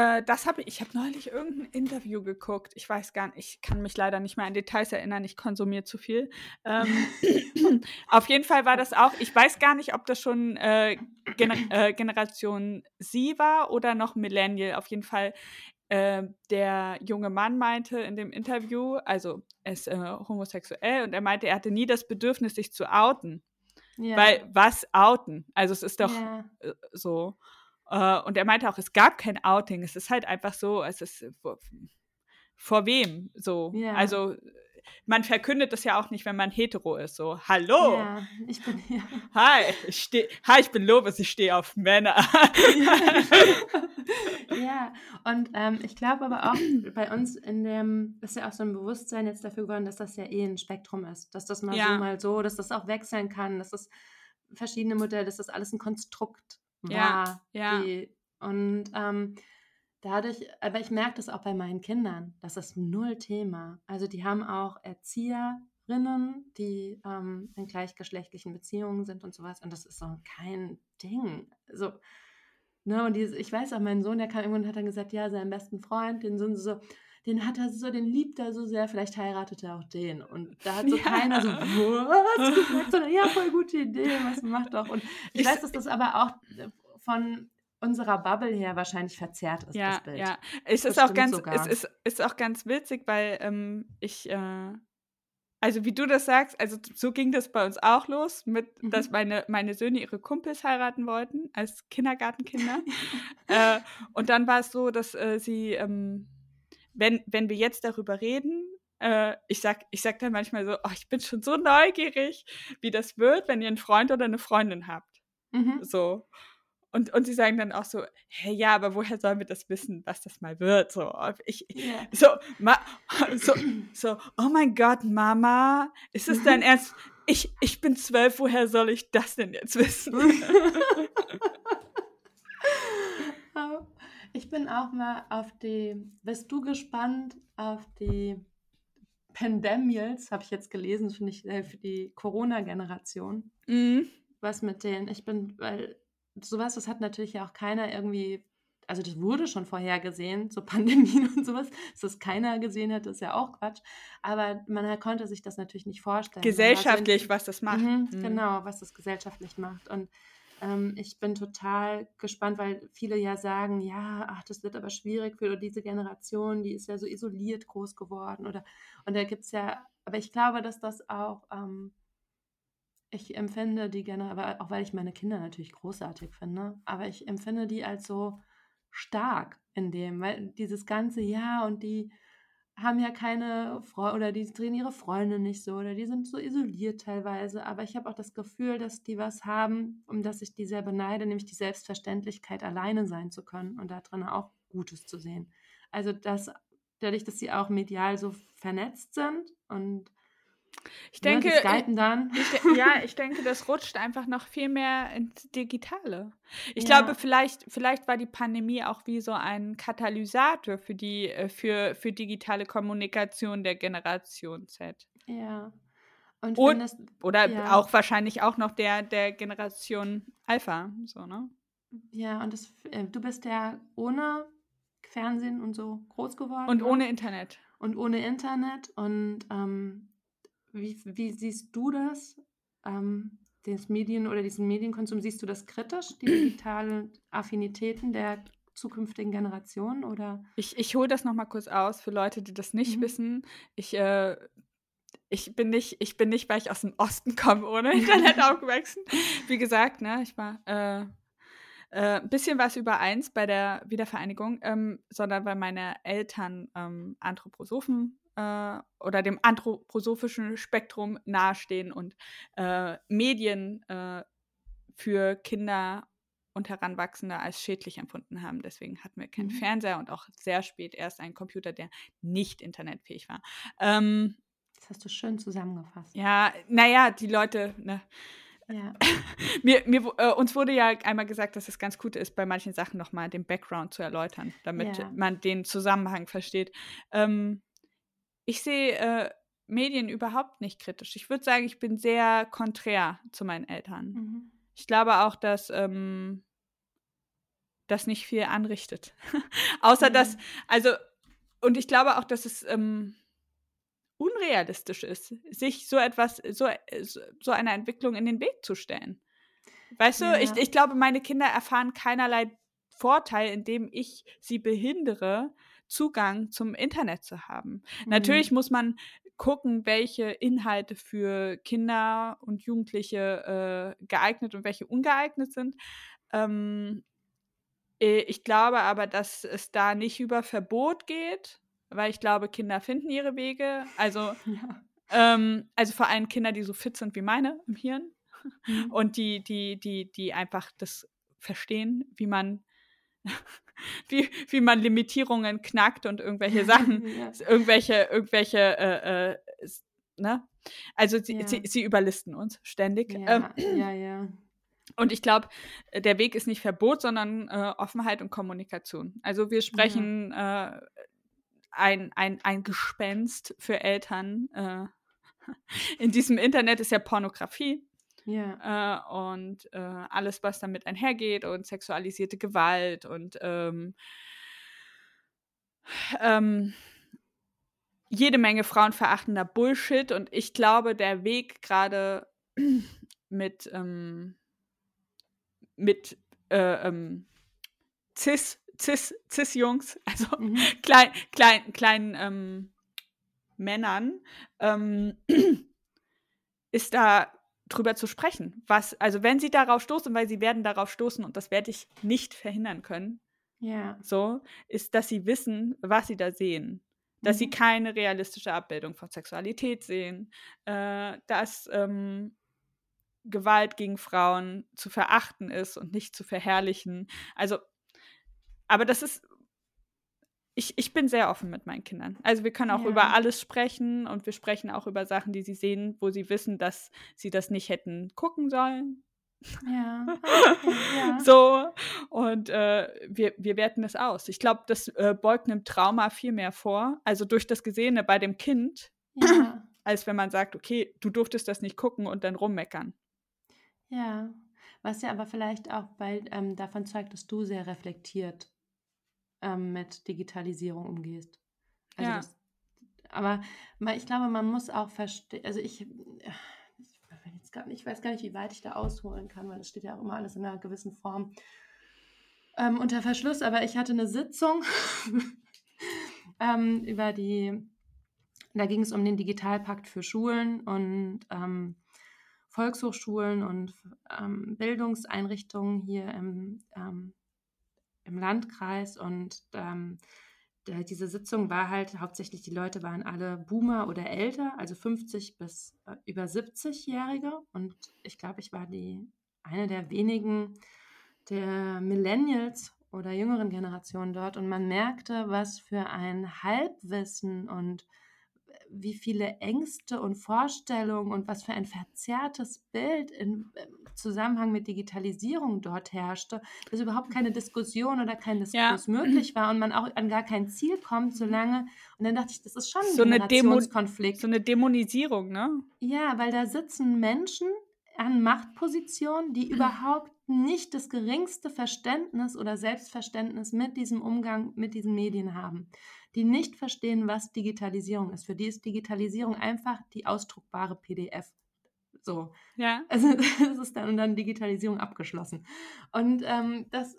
äh, das habe ich, ich habe neulich irgendein Interview geguckt. Ich weiß gar nicht, ich kann mich leider nicht mehr an Details erinnern, ich konsumiere zu viel. Ähm, auf jeden Fall war das auch, ich weiß gar nicht, ob das schon äh, Gener äh, Generation Sie war oder noch Millennial. Auf jeden Fall, äh, der junge Mann meinte in dem Interview, also er ist äh, homosexuell und er meinte, er hatte nie das Bedürfnis, sich zu outen. Ja. Weil was outen? Also es ist doch ja. Äh, so. Uh, und er meinte auch, es gab kein Outing. Es ist halt einfach so, es ist vor, vor wem so. Ja. Also man verkündet das ja auch nicht, wenn man hetero ist. So, hallo. Ja, ich bin hier. Hi, ich steh, hi, ich bin Lobes, ich stehe auf Männer. ja, und ähm, ich glaube aber auch bei uns in dem, ist ja auch so ein Bewusstsein jetzt dafür geworden, dass das ja eh ein Spektrum ist. Dass das mal ja. so, mal so, dass das auch wechseln kann, dass das verschiedene Modelle, dass das alles ein Konstrukt war. Ja, ja. und ähm, dadurch, aber ich merke das auch bei meinen Kindern, das ist null Thema. Also die haben auch Erzieherinnen, die ähm, in gleichgeschlechtlichen Beziehungen sind und sowas. Und das ist so kein Ding. Also, ne, und dieses, ich weiß auch, mein Sohn, der kam irgendwann und hat dann gesagt, ja, seinen besten Freund, den Sohn so, den hat er so, den liebt er so sehr, vielleicht heiratet er auch den. Und da hat so ja. keiner so, was gesagt, sondern ja, voll gute Idee, was macht doch. Und ich, ich weiß, dass das aber auch von unserer Bubble her wahrscheinlich verzerrt ist, ja, das Bild. Ja, es ist auch ganz, es ist, ist auch ganz witzig, weil ähm, ich, äh, also wie du das sagst, also so ging das bei uns auch los, mit, mhm. dass meine, meine Söhne ihre Kumpels heiraten wollten als Kindergartenkinder. äh, und dann war es so, dass äh, sie, ähm, wenn, wenn wir jetzt darüber reden, äh, ich sag, ich sag dann manchmal so, oh, ich bin schon so neugierig, wie das wird, wenn ihr einen Freund oder eine Freundin habt. Mhm. So. Und, und sie sagen dann auch so, hey, ja, aber woher sollen wir das wissen, was das mal wird? So, ich, yeah. so, ma, so, so, oh mein Gott, Mama, ist es dein Ernst? Ich, ich bin zwölf, woher soll ich das denn jetzt wissen? ich bin auch mal auf die, bist du gespannt auf die Pandemials, habe ich jetzt gelesen, finde ich, äh, für die Corona-Generation. Mhm. Was mit denen, ich bin, weil sowas, das hat natürlich ja auch keiner irgendwie, also das wurde schon vorhergesehen, so Pandemien und sowas, dass das keiner gesehen hat, ist ja auch Quatsch. Aber man konnte sich das natürlich nicht vorstellen. Gesellschaftlich, was das macht. Mhm, mhm. Genau, was das gesellschaftlich macht. Und ähm, ich bin total gespannt, weil viele ja sagen, ja, ach, das wird aber schwierig für diese Generation, die ist ja so isoliert groß geworden. Oder und da gibt es ja, aber ich glaube, dass das auch ähm, ich empfinde die gerne, auch weil ich meine Kinder natürlich großartig finde, aber ich empfinde die als so stark in dem, weil dieses ganze Ja und die haben ja keine Freunde oder die drehen ihre Freunde nicht so oder die sind so isoliert teilweise. Aber ich habe auch das Gefühl, dass die was haben, um das ich die sehr beneide, nämlich die Selbstverständlichkeit, alleine sein zu können und da drin auch Gutes zu sehen. Also dass dadurch, dass sie auch medial so vernetzt sind und ich denke, ja, Skypen dann. Ich, ja, ich denke, das rutscht einfach noch viel mehr ins Digitale. Ich ja. glaube, vielleicht, vielleicht war die Pandemie auch wie so ein Katalysator für die, äh, für, für digitale Kommunikation der Generation Z. Ja. Und, Und das, oder ja. auch wahrscheinlich auch noch der, der Generation Alpha, so, ne? Ja, und das, äh, du bist ja ohne Fernsehen und so groß geworden. Und ne? ohne Internet. Und ohne Internet. Und ähm, wie, wie siehst du das? Ähm, das Medien oder diesen Medienkonsum, siehst du das kritisch, die digitalen Affinitäten der zukünftigen Generationen? Oder? Ich, ich hole das nochmal kurz aus für Leute, die das nicht mhm. wissen. Ich, äh, ich bin nicht, ich bin nicht, weil ich aus dem Osten komme, ohne Internet aufgewachsen. Wie gesagt, ne, ich war äh, ein äh, bisschen was über eins bei der Wiedervereinigung, ähm, sondern weil meine Eltern ähm, Anthroposophen äh, oder dem anthroposophischen Spektrum nahestehen und äh, Medien äh, für Kinder und Heranwachsende als schädlich empfunden haben. Deswegen hatten wir keinen mhm. Fernseher und auch sehr spät erst einen Computer, der nicht internetfähig war. Ähm, das hast du schön zusammengefasst. Ja, naja, die Leute, ne, ja. mir, mir, äh, uns wurde ja einmal gesagt, dass es ganz gut ist, bei manchen Sachen nochmal den Background zu erläutern, damit ja. man den Zusammenhang versteht. Ähm, ich sehe äh, Medien überhaupt nicht kritisch. Ich würde sagen, ich bin sehr konträr zu meinen Eltern. Mhm. Ich glaube auch, dass ähm, das nicht viel anrichtet. Außer mhm. dass, also, und ich glaube auch, dass es ähm, unrealistisch ist, sich so etwas, so, so einer Entwicklung in den Weg zu stellen. Weißt ja. du, ich, ich glaube, meine Kinder erfahren keinerlei Vorteil, indem ich sie behindere, Zugang zum Internet zu haben. Mhm. Natürlich muss man gucken, welche Inhalte für Kinder und Jugendliche äh, geeignet und welche ungeeignet sind. Ähm, äh, ich glaube aber, dass es da nicht über Verbot geht, weil ich glaube, Kinder finden ihre Wege. Also, ja. ähm, also vor allem Kinder, die so fit sind wie meine im Hirn mhm. und die, die, die, die einfach das verstehen, wie man wie, wie man Limitierungen knackt und irgendwelche Sachen, ja. irgendwelche, irgendwelche, äh, äh, ne? Also sie, ja. sie, sie, überlisten uns ständig. Ja, ähm, ja, ja. Und ich glaube, der Weg ist nicht Verbot, sondern äh, Offenheit und Kommunikation. Also wir sprechen äh, ein, ein, ein Gespenst für Eltern. Äh, in diesem Internet ist ja Pornografie. Ja. Äh, und äh, alles, was damit einhergeht und sexualisierte Gewalt und ähm, ähm, jede Menge frauenverachtender Bullshit. Und ich glaube, der Weg gerade mit, ähm, mit äh, ähm, Cis, Cis, Cis-Jungs, also mhm. klein, klein, kleinen ähm, Männern, ähm, ist da drüber zu sprechen. Was, also wenn sie darauf stoßen, weil sie werden darauf stoßen und das werde ich nicht verhindern können. Ja. So, ist, dass sie wissen, was sie da sehen. Dass mhm. sie keine realistische Abbildung von Sexualität sehen, äh, dass ähm, Gewalt gegen Frauen zu verachten ist und nicht zu verherrlichen. Also, aber das ist ich, ich bin sehr offen mit meinen Kindern. Also wir können auch ja. über alles sprechen und wir sprechen auch über Sachen, die sie sehen, wo sie wissen, dass sie das nicht hätten gucken sollen. Ja. Okay, ja. So, und äh, wir, wir werten es aus. Ich glaube, das äh, beugt einem Trauma viel mehr vor, also durch das Gesehene bei dem Kind, ja. als wenn man sagt, okay, du durftest das nicht gucken und dann rummeckern. Ja, was ja aber vielleicht auch bei, ähm, davon zeigt, dass du sehr reflektiert ähm, mit Digitalisierung umgehst. Also ja. Das, aber ich glaube, man muss auch verstehen, also ich, ich, gar nicht, ich weiß gar nicht, wie weit ich da ausholen kann, weil das steht ja auch immer alles in einer gewissen Form ähm, unter Verschluss, aber ich hatte eine Sitzung ähm, über die, da ging es um den Digitalpakt für Schulen und ähm, Volkshochschulen und ähm, Bildungseinrichtungen hier im ähm, im Landkreis und ähm, der, diese Sitzung war halt hauptsächlich, die Leute waren alle Boomer oder älter, also 50 bis äh, über 70-Jährige. Und ich glaube, ich war die eine der wenigen der Millennials oder jüngeren Generationen dort. Und man merkte, was für ein Halbwissen und wie viele Ängste und Vorstellungen und was für ein verzerrtes Bild im Zusammenhang mit Digitalisierung dort herrschte, dass überhaupt keine Diskussion oder kein Diskurs ja. möglich war und man auch an gar kein Ziel kommt, solange. Und dann dachte ich, das ist schon ein so Generationskonflikt. Eine so eine Dämonisierung, ne? Ja, weil da sitzen Menschen an Machtpositionen, die überhaupt nicht das geringste Verständnis oder Selbstverständnis mit diesem Umgang mit diesen Medien haben die nicht verstehen, was Digitalisierung ist. Für die ist Digitalisierung einfach die ausdruckbare PDF. So. Ja. Also das ist dann und dann Digitalisierung abgeschlossen. Und ähm, das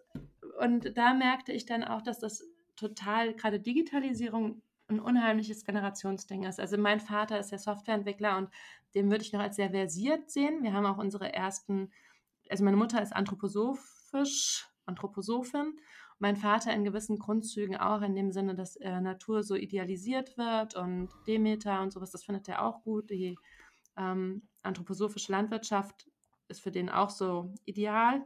und da merkte ich dann auch, dass das total gerade Digitalisierung ein unheimliches Generationsding ist. Also mein Vater ist ja Softwareentwickler und den würde ich noch als sehr versiert sehen. Wir haben auch unsere ersten, also meine Mutter ist anthroposophisch, Anthroposophin mein Vater in gewissen Grundzügen auch in dem Sinne, dass äh, Natur so idealisiert wird und Demeter und sowas, das findet er auch gut. Die ähm, anthroposophische Landwirtschaft ist für den auch so ideal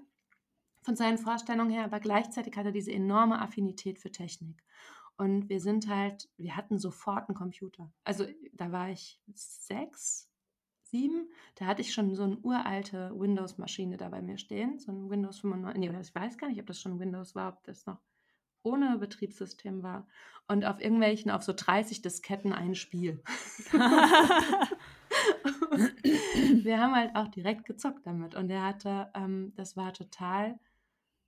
von seinen Vorstellungen her, aber gleichzeitig hat er diese enorme Affinität für Technik. Und wir sind halt, wir hatten sofort einen Computer. Also da war ich sechs, 7, da hatte ich schon so eine uralte Windows-Maschine da bei mir stehen, so ein Windows 95, nee, ich weiß gar nicht, ob das schon Windows war, ob das noch ohne Betriebssystem war. Und auf irgendwelchen, auf so 30 Disketten ein Spiel. wir haben halt auch direkt gezockt damit. Und er hatte, ähm, das war total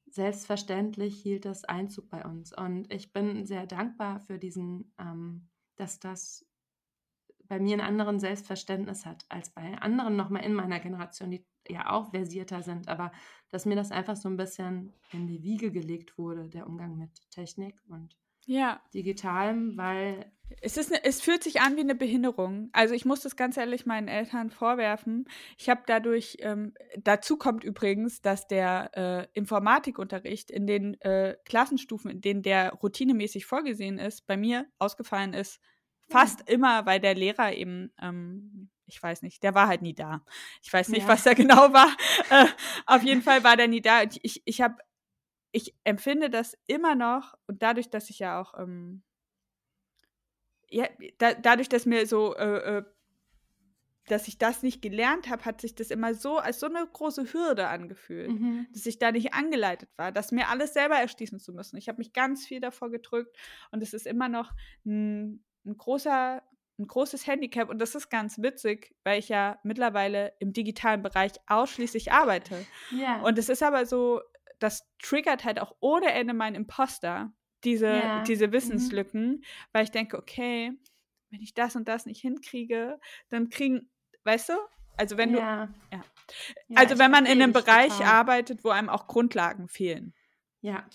selbstverständlich, hielt das Einzug bei uns. Und ich bin sehr dankbar für diesen, ähm, dass das bei mir ein anderen Selbstverständnis hat als bei anderen nochmal in meiner Generation, die ja auch versierter sind, aber dass mir das einfach so ein bisschen in die Wiege gelegt wurde, der Umgang mit Technik und ja. Digitalem, weil. Es, ist ne, es fühlt sich an wie eine Behinderung. Also ich muss das ganz ehrlich meinen Eltern vorwerfen. Ich habe dadurch, ähm, dazu kommt übrigens, dass der äh, Informatikunterricht in den äh, Klassenstufen, in denen der routinemäßig vorgesehen ist, bei mir ausgefallen ist Fast immer, weil der Lehrer eben, ähm, ich weiß nicht, der war halt nie da. Ich weiß nicht, ja. was da genau war. Äh, auf jeden Fall war der nie da. Ich, ich habe, ich empfinde das immer noch und dadurch, dass ich ja auch, ähm, ja, da, dadurch, dass mir so, äh, äh, dass ich das nicht gelernt habe, hat sich das immer so als so eine große Hürde angefühlt, mhm. dass ich da nicht angeleitet war, dass mir alles selber erschließen zu müssen. Ich habe mich ganz viel davor gedrückt und es ist immer noch ein ein großer ein großes Handicap und das ist ganz witzig, weil ich ja mittlerweile im digitalen Bereich ausschließlich arbeite. Ja. Und es ist aber so, das triggert halt auch ohne Ende mein Imposter, diese, ja. diese mhm. Wissenslücken, mhm. weil ich denke, okay, wenn ich das und das nicht hinkriege, dann kriegen, weißt du? Also wenn ja. du, ja. also wenn man in einem Bereich total. arbeitet, wo einem auch Grundlagen fehlen. Ja,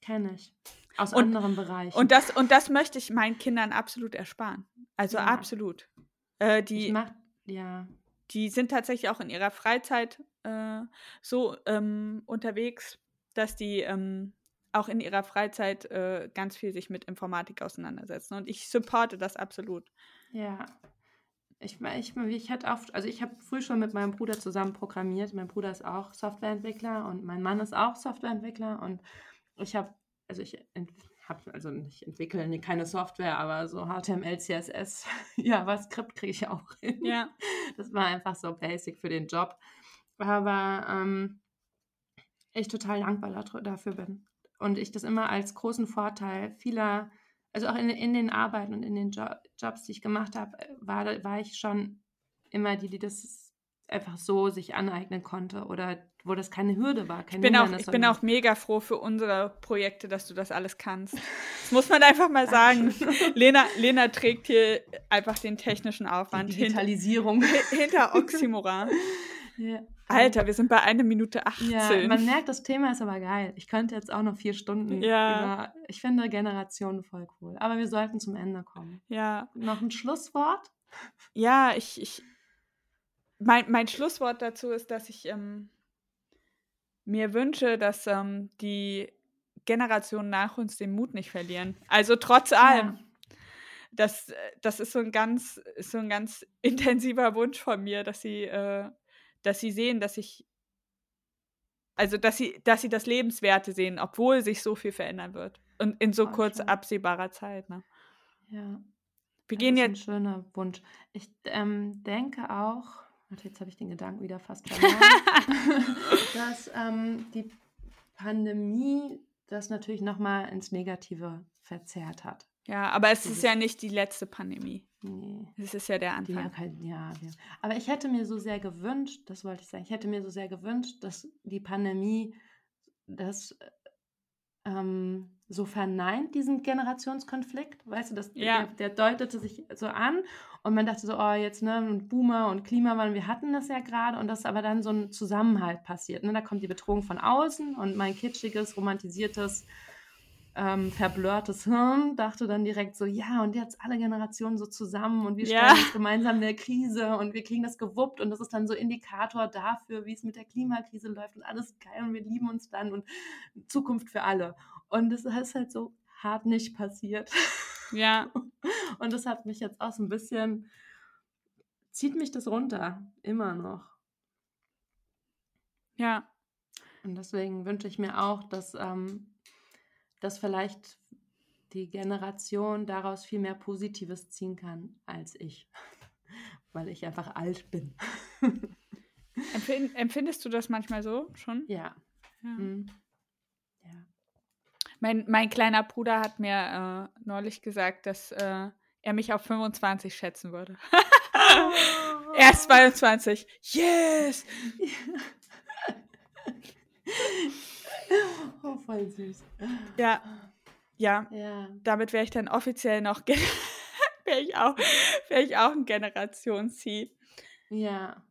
kenne ich. Aus und, anderen Bereichen. Und das, und das möchte ich meinen Kindern absolut ersparen. Also ja. absolut. Äh, die, mach, ja. die sind tatsächlich auch in ihrer Freizeit äh, so ähm, unterwegs, dass die ähm, auch in ihrer Freizeit äh, ganz viel sich mit Informatik auseinandersetzen. Und ich supporte das absolut. Ja. Ich, ich, ich hatte oft, also ich habe früh schon mit meinem Bruder zusammen programmiert. Mein Bruder ist auch Softwareentwickler und mein Mann ist auch Softwareentwickler und ich habe also ich habe also nicht entwickeln keine Software, aber so HTML, CSS, JavaScript kriege ich auch hin. Ja. Das war einfach so basic für den Job. Aber ähm, ich total dankbar dafür bin. Und ich das immer als großen Vorteil vieler, also auch in, in den Arbeiten und in den jo Jobs, die ich gemacht habe, war, war ich schon immer die, die das einfach so sich aneignen konnte oder wo das keine Hürde war. Kein ich bin, auch, ich bin auch mega froh für unsere Projekte, dass du das alles kannst. Das muss man einfach mal sagen. Lena, Lena trägt hier einfach den technischen Aufwand. Die Digitalisierung. Hinter, hinter Oxymoron. Ja. Alter, wir sind bei einer Minute 18. Ja, man merkt, das Thema ist aber geil. Ich könnte jetzt auch noch vier Stunden ja. über. Ich finde Generationen voll cool. Aber wir sollten zum Ende kommen. Ja. Noch ein Schlusswort? Ja, ich. ich mein, mein Schlusswort dazu ist, dass ich. Ähm, mir wünsche, dass ähm, die Generationen nach uns den Mut nicht verlieren. Also trotz allem. Ja. Das, das ist so ein ganz, so ein ganz intensiver Wunsch von mir, dass sie, äh, dass sie sehen, dass ich, also dass sie, dass sie das Lebenswerte sehen, obwohl sich so viel verändern wird. Und in so oh, kurz absehbarer Zeit. Ne? Ja. Wir gehen das ist jetzt. Ein schöner Wunsch. Ich ähm, denke auch, warte, jetzt habe ich den Gedanken wieder fast verloren, dass ähm, die Pandemie das natürlich nochmal ins Negative verzerrt hat. Ja, aber es ist ja nicht die letzte Pandemie. Nee. Es ist ja der Anfang. Ja, ja, Aber ich hätte mir so sehr gewünscht, das wollte ich sagen, ich hätte mir so sehr gewünscht, dass die Pandemie das ähm, so verneint, diesen Generationskonflikt. Weißt du, das, ja. der, der, deutete sich so an und man dachte so, oh, jetzt, ne, und Boomer und Klimawandel, wir hatten das ja gerade und das aber dann so ein Zusammenhalt passiert. Ne? Da kommt die Bedrohung von außen und mein kitschiges, romantisiertes ähm, verblörtes Hirn dachte dann direkt so, ja, und jetzt alle Generationen so zusammen und wir stellen ja. gemeinsam in der Krise und wir kriegen das gewuppt und das ist dann so Indikator dafür, wie es mit der Klimakrise läuft und alles geil und wir lieben uns dann und Zukunft für alle. Und das ist halt so hart nicht passiert. Ja. Und das hat mich jetzt auch so ein bisschen, zieht mich das runter, immer noch. Ja. Und deswegen wünsche ich mir auch, dass ähm, dass vielleicht die Generation daraus viel mehr Positives ziehen kann als ich, weil ich einfach alt bin. Empfind, empfindest du das manchmal so schon? Ja. Ja. Mhm. ja. Mein, mein kleiner Bruder hat mir äh, neulich gesagt, dass äh, er mich auf 25 schätzen würde. Oh. er ist 22. Yes! Oh, voll süß. Ja. Ja. ja. Damit wäre ich dann offiziell noch wäre ich auch wäre ich auch ein Generationsziel. Ja.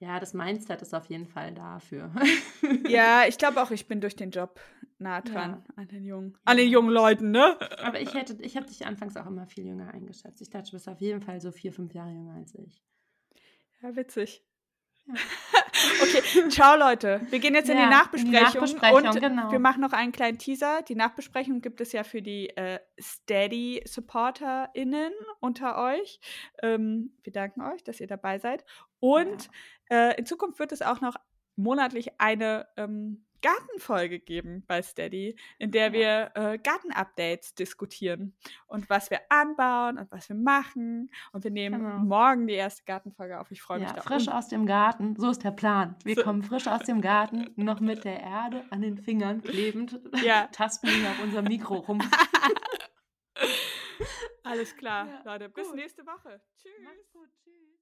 Ja, das Mindset ist auf jeden Fall dafür. ja, ich glaube auch, ich bin durch den Job nah dran ja. an den jungen, an den jungen Leuten, ne? Aber ich hätte, ich habe dich anfangs auch immer viel jünger eingeschätzt. Ich dachte, du bist auf jeden Fall so vier, fünf Jahre jünger als ich. Ja, witzig. Ja. Okay, ciao Leute. Wir gehen jetzt ja, in die Nachbesprechung, die Nachbesprechung und genau. wir machen noch einen kleinen Teaser. Die Nachbesprechung gibt es ja für die äh, Steady-SupporterInnen unter euch. Ähm, wir danken euch, dass ihr dabei seid. Und ja. äh, in Zukunft wird es auch noch monatlich eine ähm, Gartenfolge geben bei Steady, in der wir äh, Garten-Updates diskutieren und was wir anbauen und was wir machen. Und wir nehmen genau. morgen die erste Gartenfolge auf. Ich freue mich ja, darauf. Frisch aus dem Garten, so ist der Plan. Wir so. kommen frisch aus dem Garten, noch mit der Erde an den Fingern klebend, ja. tasten wir auf unserem Mikro rum. Alles klar, ja, Leute. Bis gut. nächste Woche. Tschüss. Mach's gut. Tschüss.